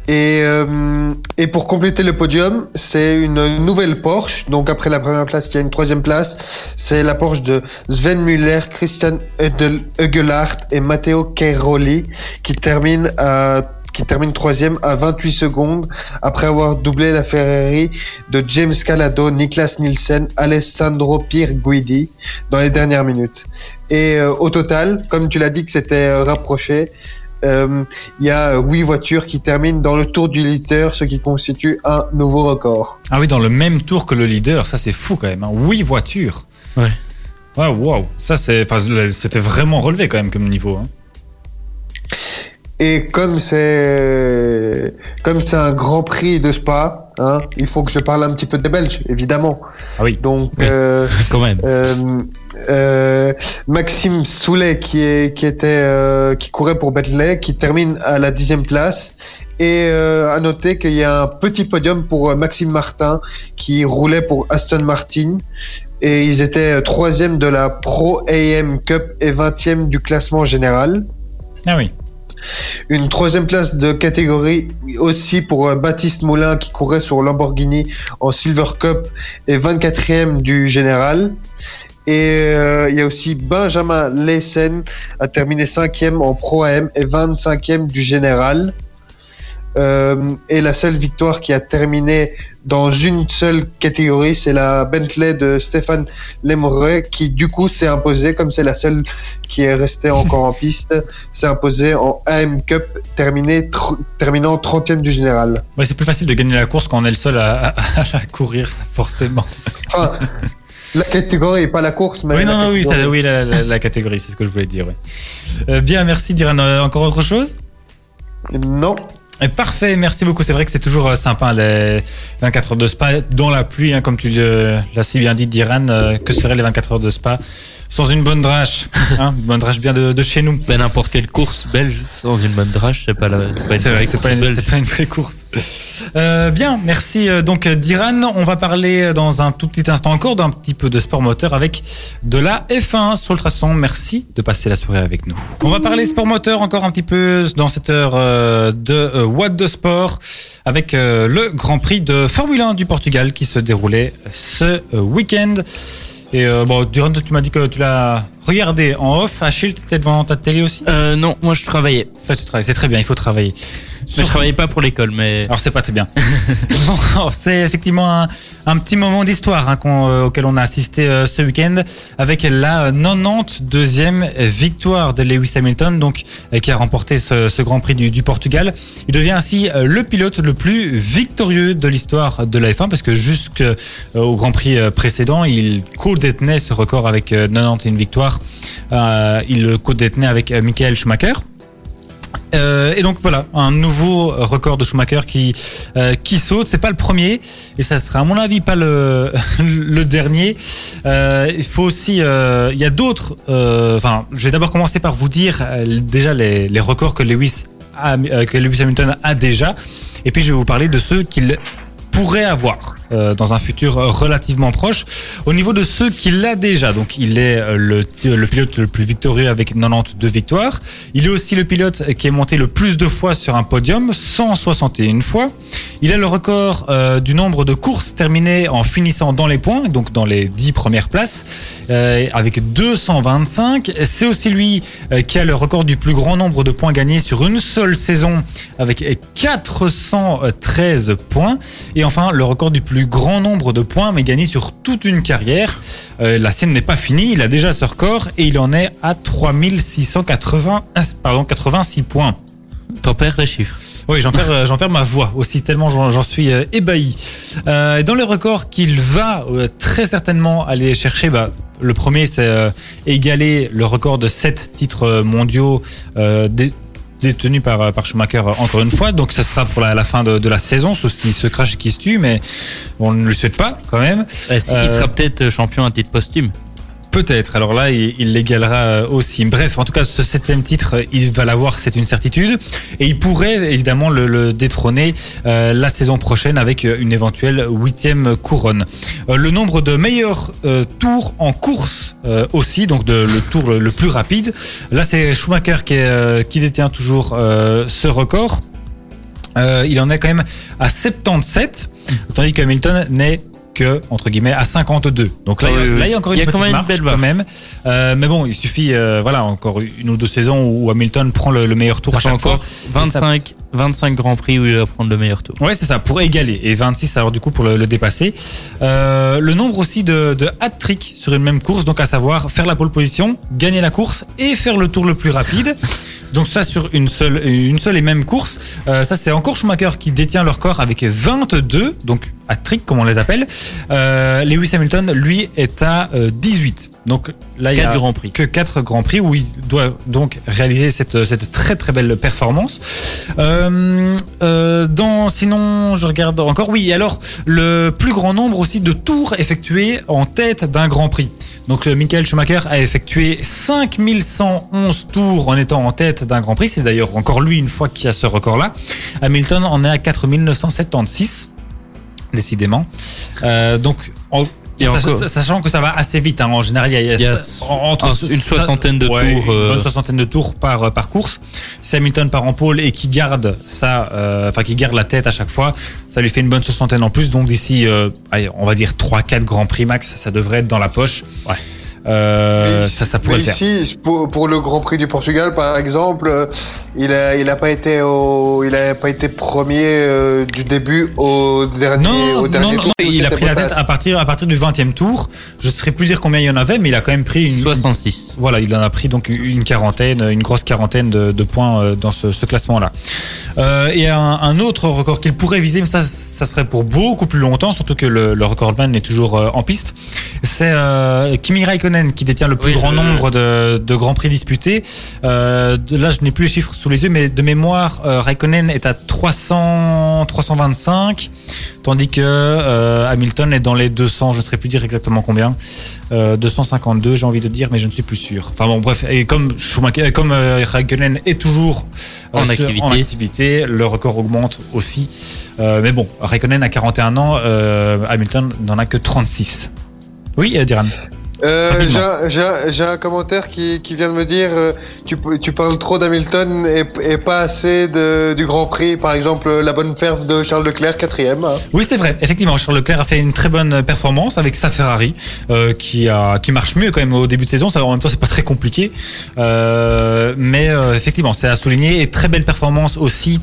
Speaker 5: Et, euh, et pour compléter le podium, c'est une nouvelle Porsche. Donc après la première place, il y a une troisième place. C'est la Porsche de Sven Müller, Christian Eudel- Eugelhardt et Matteo Cairoli qui termine à qui termine troisième à 28 secondes après avoir doublé la Ferrari de James Calado, Niklas Nielsen, Alessandro Pierguidi dans les dernières minutes. Et euh, au total, comme tu l'as dit que c'était euh, rapproché, euh, il y a huit voitures qui terminent dans le tour du leader, ce qui constitue un nouveau record.
Speaker 4: Ah oui, dans le même tour que le leader, ça c'est fou quand même. Hein. Huit voitures.
Speaker 6: Ouais.
Speaker 4: Ouais, wow. Ça c'est, c'était vraiment relevé quand même comme niveau. Hein.
Speaker 5: Et comme c'est comme c'est un Grand Prix de Spa, hein, il faut que je parle un petit peu des Belges, évidemment.
Speaker 4: Ah oui.
Speaker 5: Donc
Speaker 6: Oui.
Speaker 5: euh, *laughs*
Speaker 6: Quand même.
Speaker 5: euh, euh, Maxime Soulet qui est qui était euh, qui courait pour Bentley, qui termine à la dixième place. Et euh, à noter qu'il y a un petit podium pour Maxime Martin qui roulait pour Aston Martin. Et ils étaient troisième de la Pro AM Cup et vingtième du classement général.
Speaker 4: Ah oui.
Speaker 5: Une troisième place de catégorie aussi pour Baptiste Moulin qui courait sur Lamborghini en Silver Cup et 24e du général. Et euh, il y a aussi Benjamin Leysen a terminé 5e en Pro AM et 25e du général. Euh, et la seule victoire qui a terminé dans une seule catégorie, c'est la Bentley de Stéphane Lemoret qui du coup s'est imposée, comme c'est la seule qui est restée encore en piste, s'est imposée en AM Cup, terminé tr- terminant 30e du général.
Speaker 4: Ouais, c'est plus facile de gagner la course quand on est le seul à, à- à la courir, ça, forcément.
Speaker 5: Enfin, la catégorie, pas la course, mais
Speaker 4: oui,
Speaker 5: la
Speaker 4: non, non, oui, ça, oui, la, la- la catégorie, c'est ce que je voulais dire. ouais. Euh, bien, merci Diran. Euh, encore autre chose?
Speaker 5: Non,
Speaker 4: Et Parfait, merci beaucoup. C'est vrai que c'est toujours euh, sympa les 24 heures de spa dans la pluie, hein, comme tu l'as si bien dit, Diran. que seraient les 24 heures de spa? Sans une bonne drache hein, Une bonne drache bien de, de chez nous.
Speaker 6: Ben, n'importe quelle course belge sans une bonne drache, c'est pas la. C'est pas une
Speaker 4: C'est pas, une- c'est pas une vraie course. Euh, bien, merci euh, donc Diran. On va parler dans un tout petit instant encore d'un petit peu de sport moteur avec de la F1 sur le traçon. Merci de passer la soirée avec nous. On va parler sport moteur encore un petit peu dans cette heure euh, de What de Sport avec le Grand Prix de Formule 1 du Portugal qui se déroulait ce week-end. Et euh, bon, Diran, tu m'as dit que tu l'as regardé en off. Achille, tu étais devant ta télé aussi?
Speaker 6: Euh, non, moi je travaillais.
Speaker 4: Là, tu travailles. C'est très bien, il faut travailler.
Speaker 6: Mais je travaillais pas pour l'école, mais.
Speaker 4: Alors c'est pas très bien. *laughs* Bon, c'est effectivement un, un petit moment d'histoire hein, qu'on, euh, auquel on a assisté euh, ce week-end avec la 92e victoire de Lewis Hamilton, donc euh, qui a remporté ce, ce Grand Prix du, du Portugal. Il devient ainsi euh, le pilote le plus victorieux de l'histoire de la F1 parce que jusqu'au Grand Prix euh, précédent, il co-détenait ce record avec euh, 91 victoires. Euh, il le co-détenait avec euh, Michael Schumacher. Euh, et donc voilà, un nouveau record de Schumacher qui euh, qui saute. C'est pas le premier et ça sera à mon avis pas le *laughs* le dernier. Euh, il faut aussi, euh, il y a d'autres. Enfin, je vais d'abord commencer par vous dire déjà les, les records que Lewis que Lewis Hamilton a déjà, et puis je vais vous parler de ceux qu'il pourrait avoir. euh, dans un futur relativement proche. Au niveau de ceux qu'il a déjà, donc il est euh, le, pilote le plus victorieux avec 92 victoires. Il est aussi le pilote qui est monté le plus de fois sur un podium, 161 fois. Il a le record euh, du nombre de courses terminées en finissant dans les points, donc dans les 10 premières places, euh, avec 225. C'est aussi lui euh, qui a le record du plus grand nombre de points gagnés sur une seule saison, avec 413 points. Enfin, le record du plus grand nombre de points, mais gagnés sur toute une carrière. Euh, la scène n'est pas finie, il a déjà ce record et il en est à 3680, pardon, 86 points.
Speaker 6: T'en perds les chiffres.
Speaker 4: Oui, j'en perds, euh, j'en perds ma voix aussi, tellement j'en suis euh, ébahi. Euh, dans le record qu'il va euh, très certainement aller chercher, bah, le premier, c'est euh, égaler le record de 7 titres mondiaux dé- détenus par, par Schumacher euh, encore une fois. Donc, ça sera pour la, la fin de, de la saison, sauf s'il se crache et qu'il se tue, mais on ne le souhaite pas quand même.
Speaker 6: Eh, si,
Speaker 4: Euh,
Speaker 6: Il sera peut-être champion à titre posthume.
Speaker 4: Peut-être. Alors là, il l'égalera euh, aussi. Bref, en tout cas, ce septième titre, il va l'avoir, c'est une certitude. Et il pourrait évidemment le, détrôner euh, la saison prochaine avec euh, une éventuelle huitième couronne. Le nombre de meilleurs tours en course aussi, donc le tour le, plus rapide. Là, c'est Schumacher qui, qui détient toujours ce record. Il en est quand même à 77, tandis que Hamilton n'est que entre guillemets à 52. Donc là, il y a-
Speaker 6: oui, oui.
Speaker 4: là, il y a encore une
Speaker 6: quand
Speaker 4: petite marche
Speaker 6: belle
Speaker 4: quand même. Euh, mais bon, il suffit euh, voilà encore une ou deux saisons où Hamilton prend le, le meilleur tour
Speaker 6: Ça
Speaker 4: à chaque
Speaker 6: encore
Speaker 4: fois.
Speaker 6: 25, 25 grands prix où il va prendre le meilleur tour.
Speaker 4: Ouais, c'est ça, pour égaler. Et 26 alors du coup pour le, le dépasser. Euh, le nombre aussi de, de hat-trick sur une même course, donc à savoir faire la pole position, gagner la course et faire le tour le plus rapide. *laughs* Donc ça sur une seule, une seule et même course. Euh, ça c'est encore Schumacher qui détient le record avec 22, donc hat-trick comme on les appelle. Euh, Lewis Hamilton, lui, est à euh, 18. Donc là, il y a
Speaker 6: Quatre grands prix.
Speaker 4: que 4 grands prix où il doit donc réaliser cette, cette très très belle performance. Euh, euh, dans, sinon, je regarde encore. Oui, alors le plus grand nombre aussi de tours effectués en tête d'un Grand Prix. Donc euh, Michael Schumacher a effectué 5111 tours en étant en tête d'un Grand Prix. C'est d'ailleurs encore lui une fois qui a ce record-là. Hamilton en est à 4976, décidément. Euh, donc en- sachant que ça va assez vite, hein, en général, il y a,
Speaker 6: Il y a
Speaker 4: en- entre
Speaker 6: un- une soixantaine de
Speaker 4: Ouais,
Speaker 6: tours,
Speaker 4: une bonne soixantaine de tours par euh, par course. Si Hamilton part en pôle et qui garde ça, euh, enfin qui garde la tête à chaque fois, ça lui fait une bonne soixantaine en plus. Donc d'ici, euh, allez, on va dire 3-4 grands prix max, ça devrait être dans la poche.
Speaker 6: Ouais.
Speaker 4: Euh, ça,
Speaker 5: ici-
Speaker 4: ça pourrait le faire.
Speaker 5: pour, pour le Grand Prix du Portugal, par exemple, euh, il a, il a pas été au, il a pas été premier euh, du début au dernier,
Speaker 4: Non,
Speaker 5: au
Speaker 4: non,
Speaker 5: dernier
Speaker 4: non,
Speaker 5: tour.
Speaker 4: non, il a pris la tête à partir, à partir du 20e tour. Je ne saurais plus dire combien il y en avait, mais il a quand même pris une,
Speaker 6: 66.
Speaker 4: Voilà, il en a pris donc une quarantaine, une grosse quarantaine de, de points dans ce, ce classement-là. Euh, et un, un autre record qu'il pourrait viser, mais ça, ça serait pour beaucoup plus longtemps, surtout que le, le recordman est toujours en piste. C'est euh, Kimi Raikkonen qui détient le plus
Speaker 6: Oui,
Speaker 4: grand
Speaker 6: je-
Speaker 4: nombre de, de grands prix disputés. Euh, de- là, je n'ai plus les chiffres sous les yeux, mais de mémoire, euh, Raikkonen est à 300, 325, tandis que euh, Hamilton est dans les 200. Je ne saurais plus dire exactement combien. Euh, 252, j'ai envie de dire, mais je ne suis plus sûr. Enfin bon, bref, et comme Schumacher, comme euh, Raikkonen est toujours euh,
Speaker 6: En
Speaker 4: sur-
Speaker 6: activité.
Speaker 4: en activité, le record augmente aussi. Euh, mais bon, Raikkonen a 41 ans, euh, Hamilton n'en a que 36. Oui, euh, Diran.
Speaker 5: Euh, j'ai un- commentaire qui, qui vient de me dire euh, tu, tu parles trop d'Hamilton et, et pas assez de, du Grand Prix. Par exemple, la bonne perf de Charles Leclerc, quatrième. hein.
Speaker 4: Oui, c'est vrai. Effectivement, Charles Leclerc a fait une très bonne performance avec sa Ferrari, euh, qui a qui marche mieux quand même au début de saison. Ça, en même temps, c'est pas très compliqué, Euh, mais effectivement, c'est à souligner et très belle performance aussi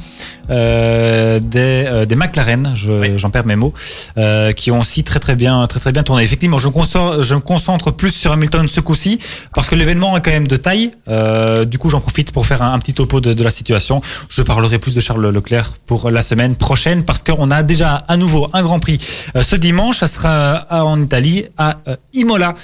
Speaker 4: euh, des euh, des McLaren. Je- J'en perds mes mots, euh, qui ont aussi très très bien très très bien tourné. Effectivement, je me concentre, je me concentre plus sur Hamilton ce coup-ci parce que l'événement est quand même de taille. Euh, du coup, j'en profite pour faire un, un petit topo de, de la situation. Je parlerai plus de Charles Leclerc pour la semaine prochaine parce qu'on a déjà à nouveau un Grand Prix euh, ce dimanche. Ça sera en Italie, à Imola.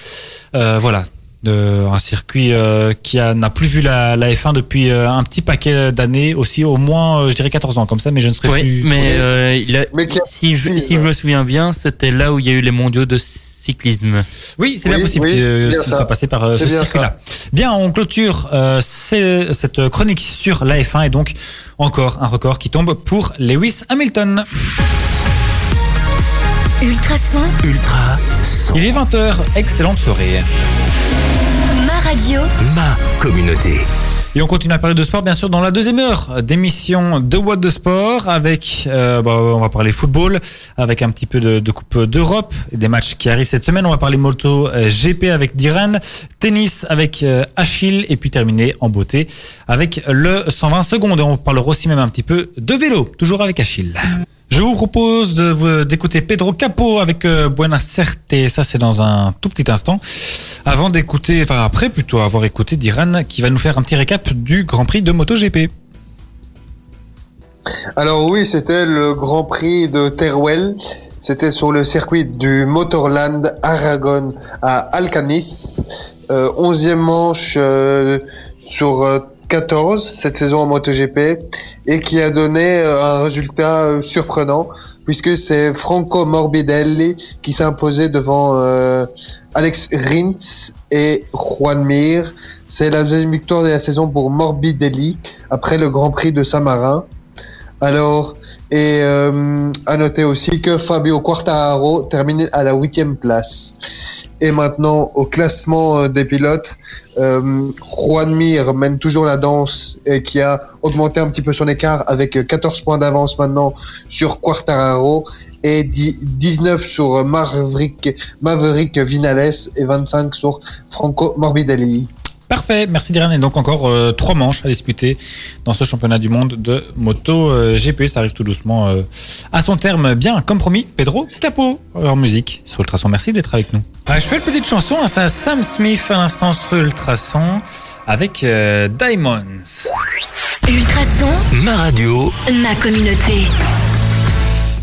Speaker 4: Euh, voilà. De, un circuit euh, qui n'a plus vu la, la F1 depuis euh, un petit paquet d'années, aussi au moins, euh, je dirais 14 ans comme ça, mais je ne serais
Speaker 6: Oui,
Speaker 4: plus.
Speaker 6: mais euh, il a,
Speaker 5: Mais
Speaker 6: si, je,
Speaker 5: oui,
Speaker 6: si je me souviens bien, c'était là où il y a eu les mondiaux de cyclisme.
Speaker 4: Oui, c'est
Speaker 5: Oui,
Speaker 4: bien possible
Speaker 5: oui,
Speaker 4: que ça soit passé par euh, ce
Speaker 5: bien
Speaker 4: circuit-là. Bien, on clôture euh, cette chronique sur la F1 et donc encore un record qui tombe pour Lewis Hamilton.
Speaker 1: Ultrason,
Speaker 2: Ultra son.
Speaker 4: Il est 20h, excellente soirée.
Speaker 1: Ma radio,
Speaker 2: Ma communauté.
Speaker 4: Et on continue à parler de sport, bien sûr, dans la deuxième heure d'émission de What de Sport avec, euh, bah, on va parler football, avec un petit peu de, de Coupe d'Europe et des matchs qui arrivent cette semaine. On va parler moto euh, GP avec Diran, tennis avec euh, Achille et puis terminer en beauté avec le 120 secondes. Et on parlera aussi même un petit peu de vélo, toujours avec Achille. Je vous propose d'écouter Pedro Capo avec euh, Buena Certe. Ça, c'est dans un tout petit instant. Avant d'écouter, enfin après plutôt avoir écouté Diran qui va nous faire un petit récap du Grand Prix de MotoGP.
Speaker 5: Alors oui, c'était le Grand Prix de Teruel. C'était sur le circuit du Motorland Aragon à Alcanis. Euh, 11e manche euh, sur euh, 14 cette saison en MotoGP et qui a donné euh, un résultat euh, surprenant puisque c'est Franco Morbidelli qui s'est imposé devant euh, Alex Rins et Juan Mir. C'est la deuxième victoire de la saison pour Morbidelli après le Grand Prix de Saint-Marin. Alors, et euh, à noter aussi que Fabio Quartararo termine à la huitième place. Et maintenant, au classement euh, des pilotes, euh, Juan Mir mène toujours la danse et qui a augmenté un petit peu son écart avec euh, 14 points d'avance maintenant sur Quartararo et 10 19 sur Maverick, Maverick Vinales et 25 sur Franco Morbidelli.
Speaker 4: Parfait, merci Diran. Et donc encore euh, trois manches à disputer dans ce championnat du monde de moto euh, GP. Ça arrive tout doucement euh, à son terme. Bien, comme promis, Pedro Capo en musique sur Ultrason. Merci d'être avec nous. Ah, je fais une petite chanson, hein, c'est Sam Smith à l'instant sur Ultrason avec euh, Diamonds.
Speaker 1: Ultrason,
Speaker 2: Ma radio.
Speaker 1: ma communauté.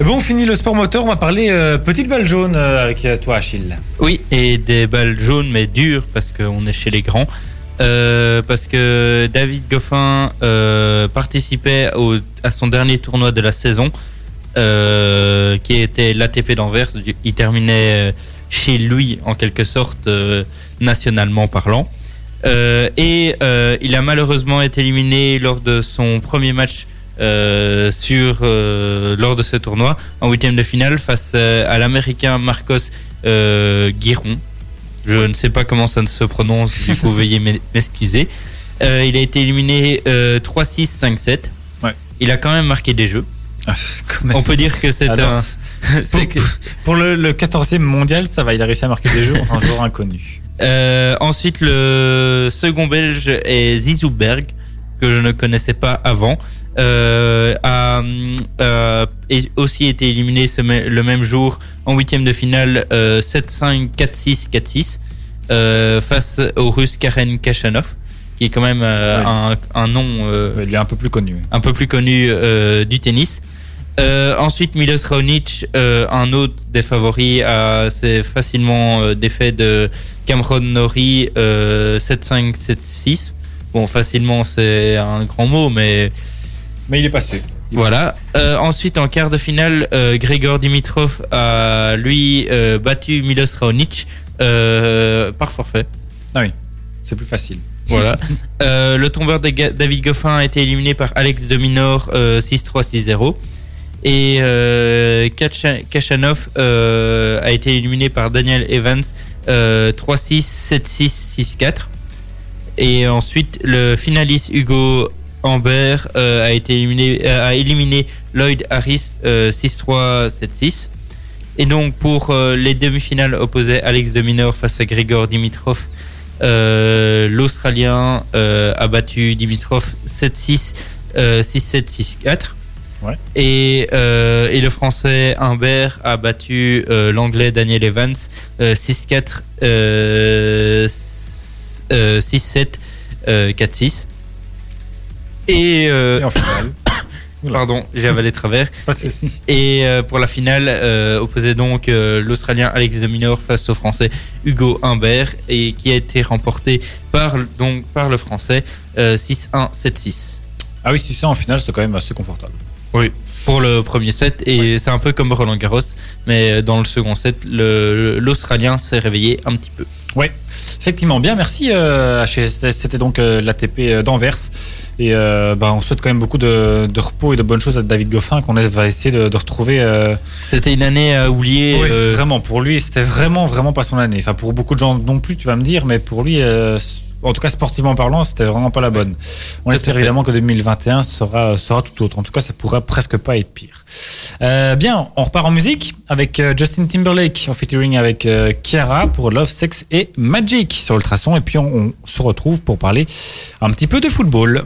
Speaker 4: Bon, on finit le sport moteur. On va parler euh, petite balle jaune euh, avec toi, Achille.
Speaker 6: Oui, et des balles jaunes mais dures parce qu'on est chez les grands. Euh, parce que David Goffin euh, participait à son dernier tournoi de la saison, euh, qui était l'ATP d'Anvers. Il terminait chez lui en quelque sorte, nationalement parlant. Et il a malheureusement été éliminé lors de son premier match sur lors de ce tournoi en huitième de finale face à l'américain Marcos euh, Guiron. Je ne sais pas comment ça se prononce, du coup *laughs* veuillez m'e- m'excuser. Euh, il a été éliminé euh, 3-6, 5-7.
Speaker 4: Ouais.
Speaker 6: Il a quand même marqué des jeux.
Speaker 4: Ah.
Speaker 6: On peut dire que c'est
Speaker 4: Alors,
Speaker 6: un.
Speaker 4: Pour, *laughs*
Speaker 6: c'est que-
Speaker 4: pour le, le 14e mondial, ça va. Il a réussi à marquer des jeux un joueur inconnu.
Speaker 6: Euh, ensuite, le second belge est Zizou Berg, que je ne connaissais pas avant. Euh, a, euh, aussi été éliminé le même jour en huitième de finale euh, 7-5, 4-6, 4-6 euh, face au russe Karen Kachanov, qui est quand même euh, un, un nom euh,
Speaker 4: Il est un peu plus connu.
Speaker 6: un peu plus connu du tennis. Ensuite, Milos Raonic, un autre des favoris, a c'est facilement défait de Cameron Norrie euh, 7-5, 7-6. Bon, facilement, c'est un grand mot, mais
Speaker 4: Mais il est passé.
Speaker 6: voilà. Euh, ensuite, en quart de finale, euh, Grégor Dimitrov a lui euh, battu Milos Raonic euh, par forfait.
Speaker 4: C'est plus facile.
Speaker 6: Voilà. *laughs* Le tombeur de Ga- David Goffin a été éliminé par Alex Dominor euh, 6-3, 6-0. Et Kacha- Kachanov a été éliminé par Daniel Evans euh, 3-6, 7-6, 6-4. Et ensuite, le finaliste Hugo Amber euh, a été éliminé, euh, a éliminé Lloyd Harris euh, 6-3, 7-6. Et donc pour euh, les demi-finales opposées Alex de Minor face à Grigor Dimitrov, euh, l'Australien euh, a battu Dimitrov 7-6, euh, 6-7, 6-4.
Speaker 4: Ouais.
Speaker 6: Et, euh, et le Français Humbert a battu euh, l'Anglais Daniel Evans euh, 6-4, euh, s- euh, 6-7, euh, 4-6. Et, euh,
Speaker 4: Et en finale. *coughs*
Speaker 6: pardon, j'ai avalé de travers.
Speaker 4: Pas de.
Speaker 6: Et euh, pour la finale, euh, opposait donc euh, l'Australien Alex de Minor face au Français Hugo Humbert et qui a été remporté par, donc, par le Français euh, 6-1, 7-6
Speaker 4: Ah oui, si c'est en finale, c'est quand même assez confortable.
Speaker 6: pour le premier set. Et c'est un peu comme Roland Garros, mais dans le second set, l'Australien s'est réveillé un petit peu.
Speaker 4: Ouais, effectivement. Bien, merci. Euh. C'était- donc euh, l'ATP d'Anvers. Et euh, bah, on souhaite quand même beaucoup de, de repos et de bonnes choses à David Goffin qu'on va essayer de, de retrouver. euh,
Speaker 6: C'était une année à oublier.
Speaker 4: Oui,
Speaker 6: euh,
Speaker 4: vraiment, pour lui, c'était vraiment, vraiment pas son année. Enfin, pour beaucoup de gens non plus, tu vas me dire, mais pour lui, euh, en tout cas sportivement parlant, c'était vraiment pas la bonne. On espère évidemment que 2021 sera, sera tout autre. En tout cas, ça pourra presque pas être pire. Euh, bien, on repart en musique avec euh, Justin Timberlake en featuring avec euh, Kiara pour Love, Sex et Magic sur Ultrason. Et puis, on, on se retrouve pour parler un petit peu de football.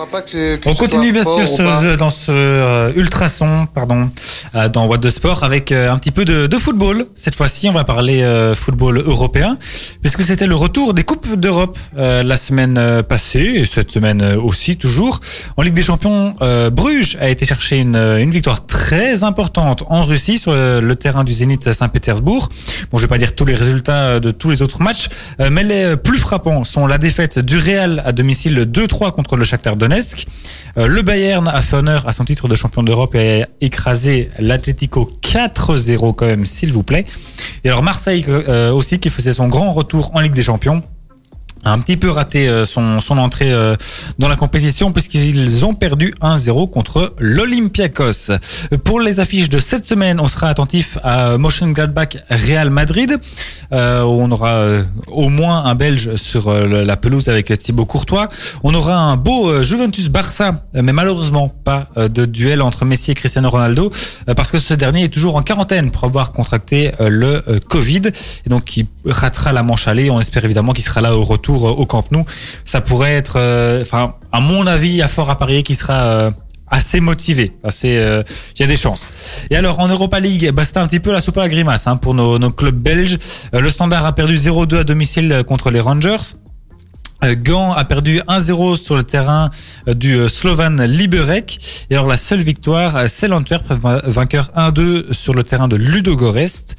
Speaker 5: Faudra pas que, que
Speaker 4: On continue bien sûr dans ce euh, ultrason, pardon, euh, dans What the Sport avec euh, un petit peu de, de football. Cette fois-ci, on va parler football européen, puisque c'était le retour des coupes d'Europe la semaine passée et cette semaine aussi toujours. En Ligue des Champions, Bruges a été chercher une, une victoire très importante en Russie sur le terrain du Zénith Saint-Pétersbourg. Bon, je vais pas dire tous les résultats de tous les autres matchs, mais les plus frappants sont la défaite du Real à domicile 2-3 contre le Shakhtar Donetsk. Euh, Le Bayern a fait honneur à son titre de champion d'Europe et a écrasé l'Atlético 4-0 quand même, s'il vous plaît. Et alors Marseille euh, aussi qui faisait son grand retour en Ligue des Champions a un petit peu raté euh, son, entrée euh, dans la compétition puisqu'ils ont perdu 1-0 contre l'Olympiakos. Pour les affiches de cette semaine, on sera attentif à Mönchengladbach Real Madrid euh, où on aura euh, au moins un Belge sur euh, la pelouse avec Thibaut Courtois. On aura un beau euh, Juventus Barça, euh, mais malheureusement pas euh, de duel entre Messi et Cristiano Ronaldo euh, parce que ce dernier est toujours en quarantaine pour avoir contracté euh, le euh, Covid et donc il ratera la manche aller. On espère évidemment qu'il sera là au retour euh, au Camp Nou. Ça pourrait être, euh, enfin, à mon avis, il a fort à parier qu'il sera euh, assez motivé, assez, il y a des chances. Et alors en Europa League, bah, c'était un petit peu la soupe à la grimace hein, pour nos, clubs belges. Le Standard a perdu 0-2 à domicile contre les Rangers. Gand a perdu 1-0 sur le terrain du Slovan Liberec. Et alors la seule victoire, c'est l'Antwerp, va- vainqueur 1-2 sur le terrain de Ludogorest.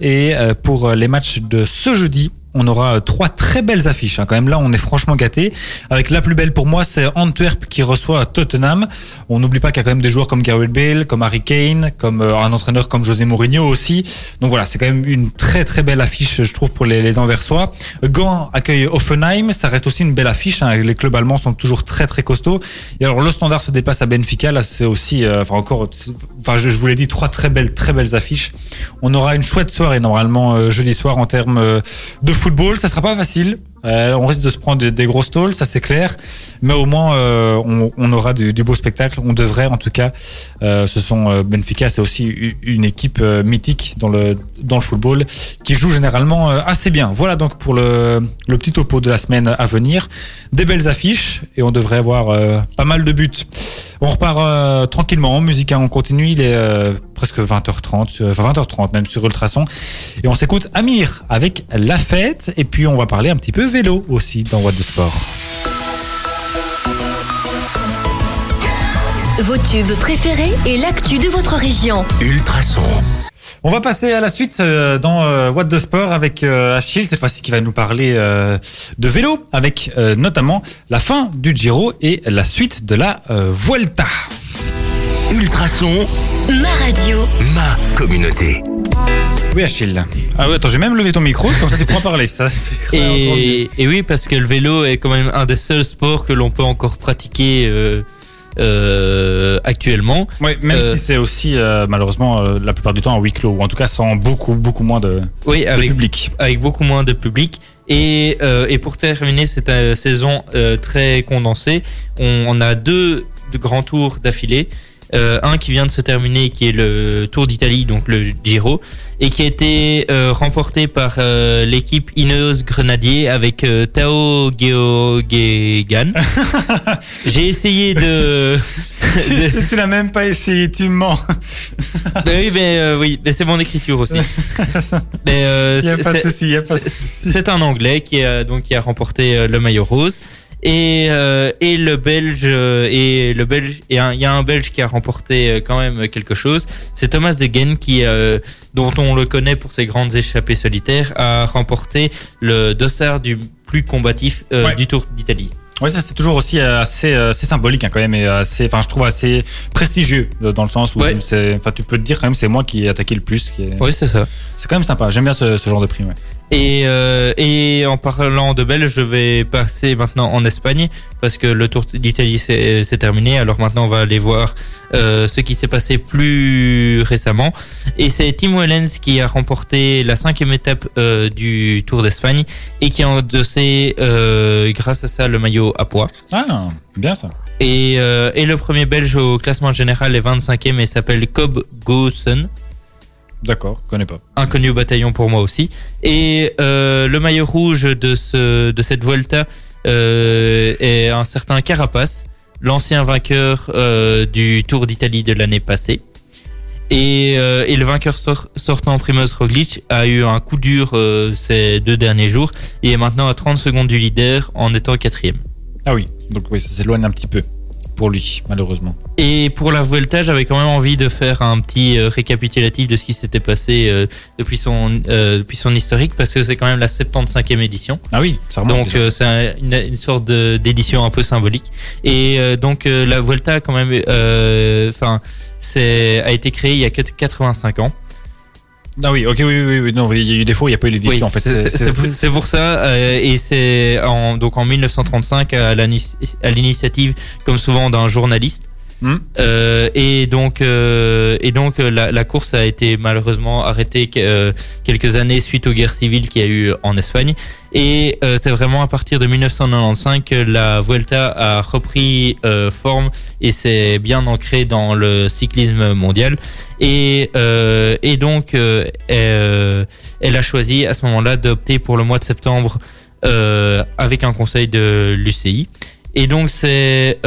Speaker 4: Et pour les matchs de ce jeudi, on aura euh, trois très belles affiches. hein. Quand même là, on est franchement gâté. Avec la plus belle pour moi, c'est Antwerp qui reçoit Tottenham. On n'oublie pas qu'il y a quand même des joueurs comme Gareth Bale, comme Harry Kane, comme euh, un entraîneur comme José Mourinho aussi. Donc voilà, c'est quand même une très très belle affiche, je trouve, pour les, les Anversois. Gand accueille Offenheim. Ça reste aussi une belle affiche. hein. Les clubs allemands sont toujours très très costauds. Et alors le Standard se dépasse à Benfica. Là, c'est aussi, euh, enfin encore, enfin je, je vous l'ai dit, trois très belles très belles affiches. On aura une chouette soirée normalement euh, jeudi soir en termes euh, de football. Ça sera pas facile. Euh, on risque de se prendre des, des grosses ça c'est clair. Mais au moins, euh, on, on aura du, du beau spectacle. On devrait, en tout cas. Euh, ce sont euh, Benfica, c'est aussi une équipe euh, mythique dans le dans le football qui joue généralement euh, assez bien. Voilà donc pour le le petit topo de la semaine à venir. Des belles affiches et on devrait avoir pas mal de buts. On repart euh, tranquillement en musique. hein. On continue. Il est euh, presque 20h30, euh, enfin 20h30 même sur Ultrason. Et on s'écoute Amir avec La Fête. Et puis on va parler un petit peu vélo aussi dans What the Sport.
Speaker 1: vos tubes préférés et l'actu de votre région.
Speaker 2: Ultrason.
Speaker 4: On va passer à la suite euh, dans euh, What the Sport avec euh, Achille, cette fois-ci qui va nous parler euh, de vélo, avec euh, notamment la fin du Giro et la suite de la euh, Vuelta.
Speaker 2: Ultrason,
Speaker 1: Ma radio.
Speaker 2: ma communauté.
Speaker 4: Oui Achille. Ah ouais, attends, j'ai même levé ton micro, comme ça tu pourras parler. Ça, *laughs*
Speaker 6: et oui, parce que le vélo est quand même un des seuls sports que l'on peut encore pratiquer euh, actuellement.
Speaker 4: Ouais, même
Speaker 6: Euh,
Speaker 4: si c'est aussi euh, malheureusement euh, la plupart du temps en huis clos, ou en tout cas sans beaucoup, beaucoup moins de,
Speaker 6: Oui,
Speaker 4: de
Speaker 6: avec,
Speaker 4: public.
Speaker 6: avec beaucoup moins de public. Et, euh, et pour terminer cette saison euh, très condensée, on, on a deux, deux grands tours d'affilée. Euh, un qui vient de se terminer, qui est le Tour d'Italie, donc le Giro, et qui a été euh, remporté par euh, l'équipe Ineos Grenadier avec Tao Geoghegan. *laughs* J'ai essayé de... *laughs* de-
Speaker 4: tu l'as même pas essayé, tu mens. *laughs*
Speaker 6: oui, mais oui, mais c'est mon écriture aussi. mais
Speaker 4: Il y a pas de souci, il y a pas de souci.
Speaker 6: C'est un Anglais qui a donc qui a remporté le maillot rose et euh, et le Belge euh, et le Belge et il y a un Belge qui a remporté euh, quand même quelque chose. C'est Thomas de Gen qui euh, dont on le connaît pour ses grandes échappées solitaires a remporté le dossard du plus combatif euh,
Speaker 4: Ouais.
Speaker 6: du Tour d'Italie.
Speaker 4: Ouais, ça c'est toujours aussi euh, assez, euh, assez symbolique hein, quand même et assez, enfin je trouve assez prestigieux euh, dans le sens où
Speaker 6: Ouais.
Speaker 4: c'est, enfin tu peux te dire quand même c'est moi qui ai attaqué le plus. Qui est...
Speaker 6: Oui, c'est ça.
Speaker 4: C'est quand même sympa. J'aime bien ce, ce genre de prix. Ouais.
Speaker 6: Et, euh, et en parlant de Belge, je vais passer maintenant en Espagne parce que le Tour d'Italie c'est terminé. Alors maintenant, on va aller voir euh, ce qui s'est passé plus récemment. Et c'est Tim Wellens qui a remporté la cinquième étape euh, du Tour d'Espagne et qui a endossé, euh, grâce à ça, le maillot à poids.
Speaker 4: Ah, bien ça.
Speaker 6: Et, euh, et le premier Belge au classement général est 25e et s'appelle Cobb Goosen
Speaker 4: D'accord, connais pas.
Speaker 6: inconnu au bataillon pour moi aussi. Et euh, le maillot rouge de ce de cette Vuelta euh, est un certain Carapace, l'ancien vainqueur euh, du Tour d'Italie de l'année passée. Et, euh, et le vainqueur sor- sortant Primoz Roglic a eu un coup dur ces deux derniers jours et est maintenant à 30 secondes du leader en étant quatrième.
Speaker 4: Ah oui, donc oui, ça s'éloigne un petit peu pour lui, malheureusement.
Speaker 6: Et pour la Vuelta, j'avais quand même envie de faire un petit euh, récapitulatif de ce qui s'était passé euh, depuis son euh, depuis son historique parce que c'est quand même la 75e édition.
Speaker 4: Ah oui, ça remonte.
Speaker 6: Donc c'est un- une, une sorte d'édition un peu symbolique. Et donc la Vuelta quand même, enfin, c'est a été créée il y a que 85 ans.
Speaker 4: Ah oui, ok, oui, oui, oui, non, il y a eu des fois, il n'y a pas eu l'édition
Speaker 6: Oui,
Speaker 4: en fait.
Speaker 6: c'est- pour- ça. euh, et c'est en, donc en 1935 à la ni- à l'initiative, comme souvent, d'un journaliste.
Speaker 4: Hmm.
Speaker 6: Euh, et donc, euh, et donc euh, la, course a été malheureusement arrêtée euh, quelques années suite aux guerres civiles qu'il y a eu en Espagne. Et c'est vraiment à partir de 1995 que la Vuelta a repris forme et s'est bien ancrée dans le cyclisme mondial. Et, et donc, elle, a choisi à ce moment-là d'opter pour le mois de septembre avec un conseil de l'UCI. Et donc c'est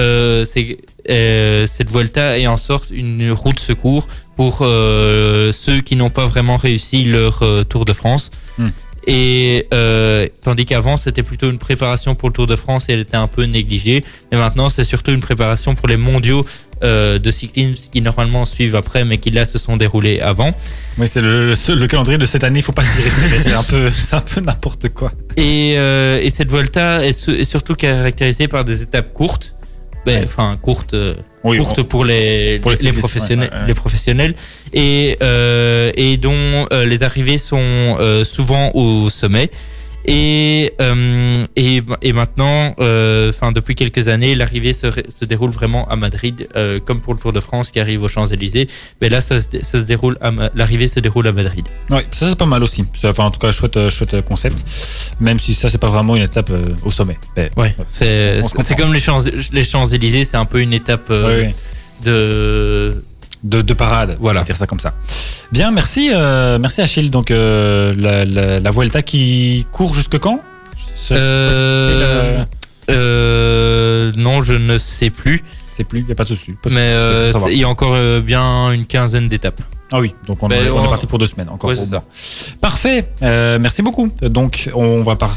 Speaker 6: euh, cette Vuelta est en sorte une roue de secours pour euh, ceux qui n'ont pas vraiment réussi leur euh, Tour de France.
Speaker 4: Hmm.
Speaker 6: Et euh, tandis qu'avant c'était plutôt une préparation pour le Tour de France et elle était un peu négligée. Et maintenant c'est surtout une préparation pour les mondiaux de cyclisme qui normalement suivent après, mais qui là se sont déroulés avant.
Speaker 4: Oui, c'est le, le, seul- le calendrier de cette année, il faut pas s'y référer, c'est un peu, c'est un peu n'importe quoi.
Speaker 6: Et, et cette Volta est, su- est surtout caractérisée par des étapes courtes. Ben. Enfin, courtes, euh,
Speaker 4: Oui,
Speaker 6: courtes pour les,
Speaker 4: pour les
Speaker 6: les, professionnels,
Speaker 4: ouais, ouais,
Speaker 6: les professionnels et, euh, et dont euh, les arrivées sont souvent au sommet. Et, euh, et, et maintenant, euh, enfin depuis quelques années, l'arrivée se, se déroule vraiment à Madrid, euh, comme pour le Tour de France qui arrive aux Champs Élysées. Mais là, ça ça se déroule, l'arrivée se déroule à Madrid.
Speaker 4: Oui, ça c'est pas mal aussi. Enfin, en tout cas, chouette, chouette concept. Même si ça, c'est pas vraiment une étape au sommet. Mais-
Speaker 6: Ouais, c'est comme les Champs les Champs c'est un peu une étape de
Speaker 4: de, de parade.
Speaker 6: Voilà.
Speaker 4: On va dire ça comme ça. Bien, merci, euh, merci Achille. Donc euh, la, la, la Vuelta qui court jusque quand? Je- je
Speaker 6: Euh,
Speaker 4: le-
Speaker 6: euh, non, je ne sais plus,
Speaker 4: C'est plus, il y a pas de souci. pas de
Speaker 6: mais euh, il y a encore euh, bien une quinzaine d'étapes.
Speaker 4: Ah oui, donc on,
Speaker 6: Ben,
Speaker 4: est, on est
Speaker 6: on-
Speaker 4: parti pour deux semaines encore.
Speaker 6: Ouais.
Speaker 4: Parfait, euh, merci beaucoup. Donc on va par,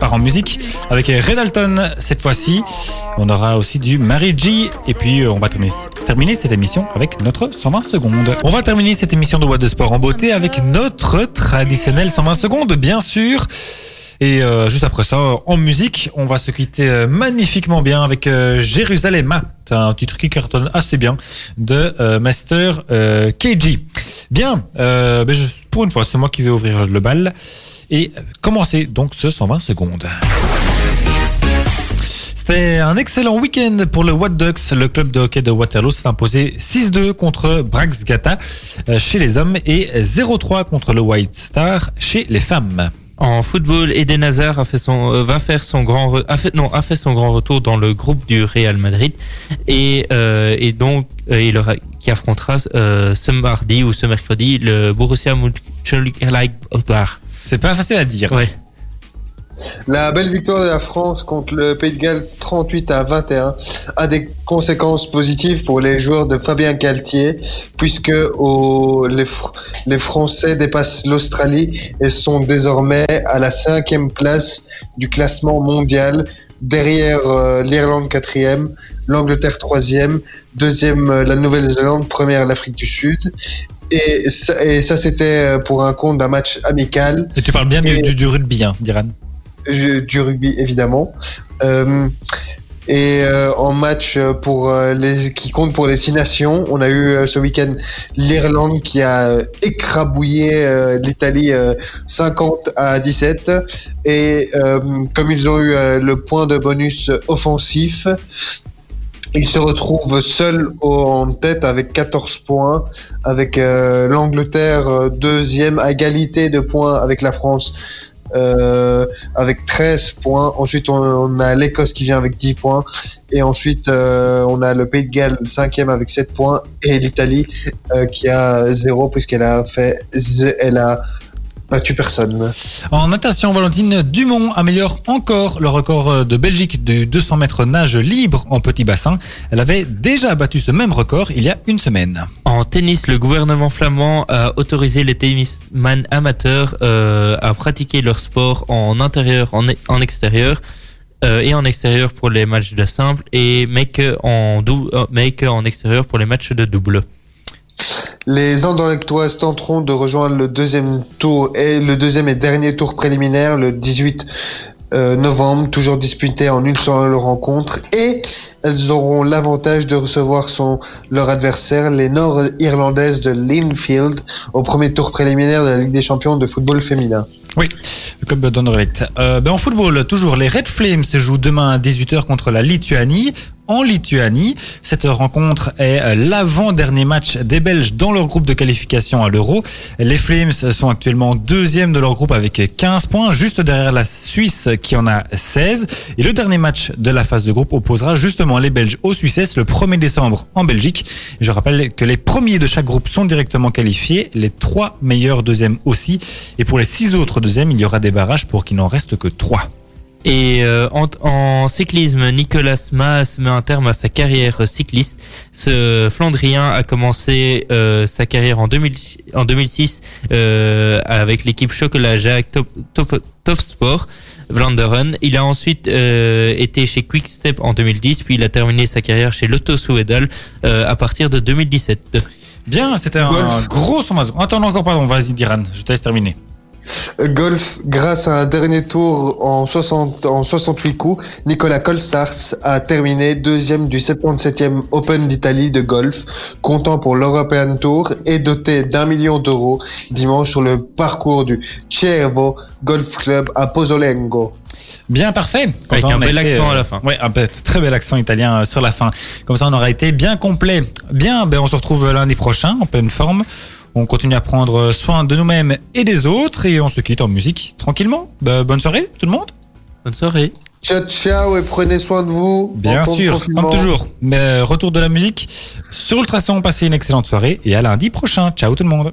Speaker 4: par en musique avec Red Alton cette fois-ci. On aura aussi du Mary G et puis on va terminer, terminer cette émission avec notre 120 secondes. On va terminer cette émission de What de Sport en beauté avec notre traditionnel 120 secondes, bien sûr. Et euh, juste après ça, en musique, on va se quitter euh, magnifiquement bien avec euh, Jérusalem. C'est un titre qui cartonne assez bien de euh, Master euh, KG. Bien, ben pour une fois, c'est moi qui vais ouvrir le bal et commencer donc ce 120 secondes. C'était un excellent week-end pour le What Ducks. Le club de hockey de Waterloo s'est imposé 6-2 contre Brax Gata euh, chez les hommes et 0-3 contre le White Star chez les femmes.
Speaker 6: En football, Eden Hazard a fait son, euh, va faire son grand, re- a fait, non, a fait son grand retour dans le groupe du Real Madrid et, euh, et donc euh, il aura, qui affrontera euh, ce mardi ou ce mercredi le Borussia Mönchengladbach.
Speaker 4: C'est pas facile à dire.
Speaker 6: Ouais.
Speaker 5: La belle victoire de la France contre le Pays de Galles 38 à 21 a des conséquences positives pour les joueurs de Fabien Galtier puisque au- les, Fr- les Français dépassent l'Australie et sont désormais à la cinquième place du classement mondial derrière euh, l'Irlande quatrième, l'Angleterre troisième, deuxième euh, la Nouvelle-Zélande, première l'Afrique du Sud. Et ça, c'était euh, pour un compte d'un match amical
Speaker 4: Et tu parles bien du,
Speaker 5: Et-
Speaker 4: du, du rugby, hein, Diran.
Speaker 5: Du rugby évidemment. Euh, et euh, en match pour euh, les qui compte pour les six nations, on a eu ce week-end l'Irlande qui a écrabouillé l'Italie euh, 50 à 17 et comme ils ont eu le point de bonus offensif, ils se retrouvent seuls en tête avec 14 points, avec l'Angleterre deuxième à égalité de points avec la France euh, avec 13 points. Ensuite, on, on a l'Écosse qui vient avec 10 points. Et ensuite, euh, on a le Pays de Galles cinquième avec 7 points. Et l'Italie euh, qui a 0 puisqu'elle a fait, elle a battu personne.
Speaker 4: En natation, Valentine Dumont améliore encore le record euh, de Belgique du 200 mètres nage libre en petit bassin. Elle avait déjà battu ce même record il y a une semaine.
Speaker 6: En tennis, le gouvernement flamand a autorisé les tennisman amateurs euh, à pratiquer leur sport en intérieur, en, en extérieur euh, et en extérieur pour les matchs de simple et mais que en dou- mais que en extérieur pour les matchs de double.
Speaker 5: Les Anderlechtoises tenteront de rejoindre le deuxième tour et le deuxième et dernier tour préliminaire le 18 euh, novembre, toujours disputé en une seule rencontre, et elles auront l'avantage de recevoir son leur adversaire, les Nord-Irlandaises de Linfield, au premier tour préliminaire de la Ligue des Champions de football féminin.
Speaker 4: Oui, le club. Euh, ben en football, toujours, les Red Flames se jouent demain à 18h contre la Lituanie. En Lituanie, cette rencontre est euh, l'avant-dernier match des Belges dans leur groupe de qualification à l'Euro. Les Flames sont actuellement deuxième de leur groupe avec 15 points, juste derrière la Suisse qui en a 16. Et le dernier match de la phase de groupe opposera justement les Belges aux Suisses le 1er décembre en Belgique. Je rappelle que les premiers de chaque groupe sont directement qualifiés, les trois meilleurs deuxièmes aussi. Et pour les six autres deuxièmes, il y aura des barrages pour qu'il n'en reste que trois.
Speaker 6: Et euh, en, en cyclisme, Nicolas Maas met un terme à sa carrière cycliste. Ce Flandrien a commencé euh, sa carrière en, 2000, en 2006 euh, avec l'équipe Chocolat Jacques Top, Top, Top Sport Vlaanderen. Il a ensuite euh, été chez Quickstep en 2010, puis il a terminé sa carrière chez Lotto Soudal euh, à partir de 2017.
Speaker 4: Bien, c'était un
Speaker 5: Golf.
Speaker 4: gros sommaire. Attends encore, pardon, vas-y Diran, je te laisse terminer.
Speaker 5: Golf, grâce à un dernier tour en, 60, en 68 coups, Nicolas Colsars a terminé deuxième du 77e Open d'Italie de golf, comptant pour l'European Tour et doté d'un million d'euros dimanche sur le parcours du Ciervo Golf Club à Pozzolengo.
Speaker 4: Bien, parfait. Comme
Speaker 6: Avec
Speaker 4: ça,
Speaker 6: un bel
Speaker 4: été,
Speaker 6: accent à
Speaker 4: euh,
Speaker 6: la fin.
Speaker 4: Ouais, un très bel accent italien euh, sur la fin. Comme ça, on aura été bien complet. Bien, ben, on se retrouve lundi prochain en pleine forme. On continue à prendre soin de nous-mêmes et des autres et on se quitte en musique tranquillement. Ben, bonne soirée, tout le monde.
Speaker 6: Bonne soirée.
Speaker 5: Ciao ciao et prenez soin de vous.
Speaker 4: Bien sûr, comme toujours. Mais euh, retour de la musique sur Ultrason. Passez une excellente soirée et à lundi prochain. Ciao tout le monde.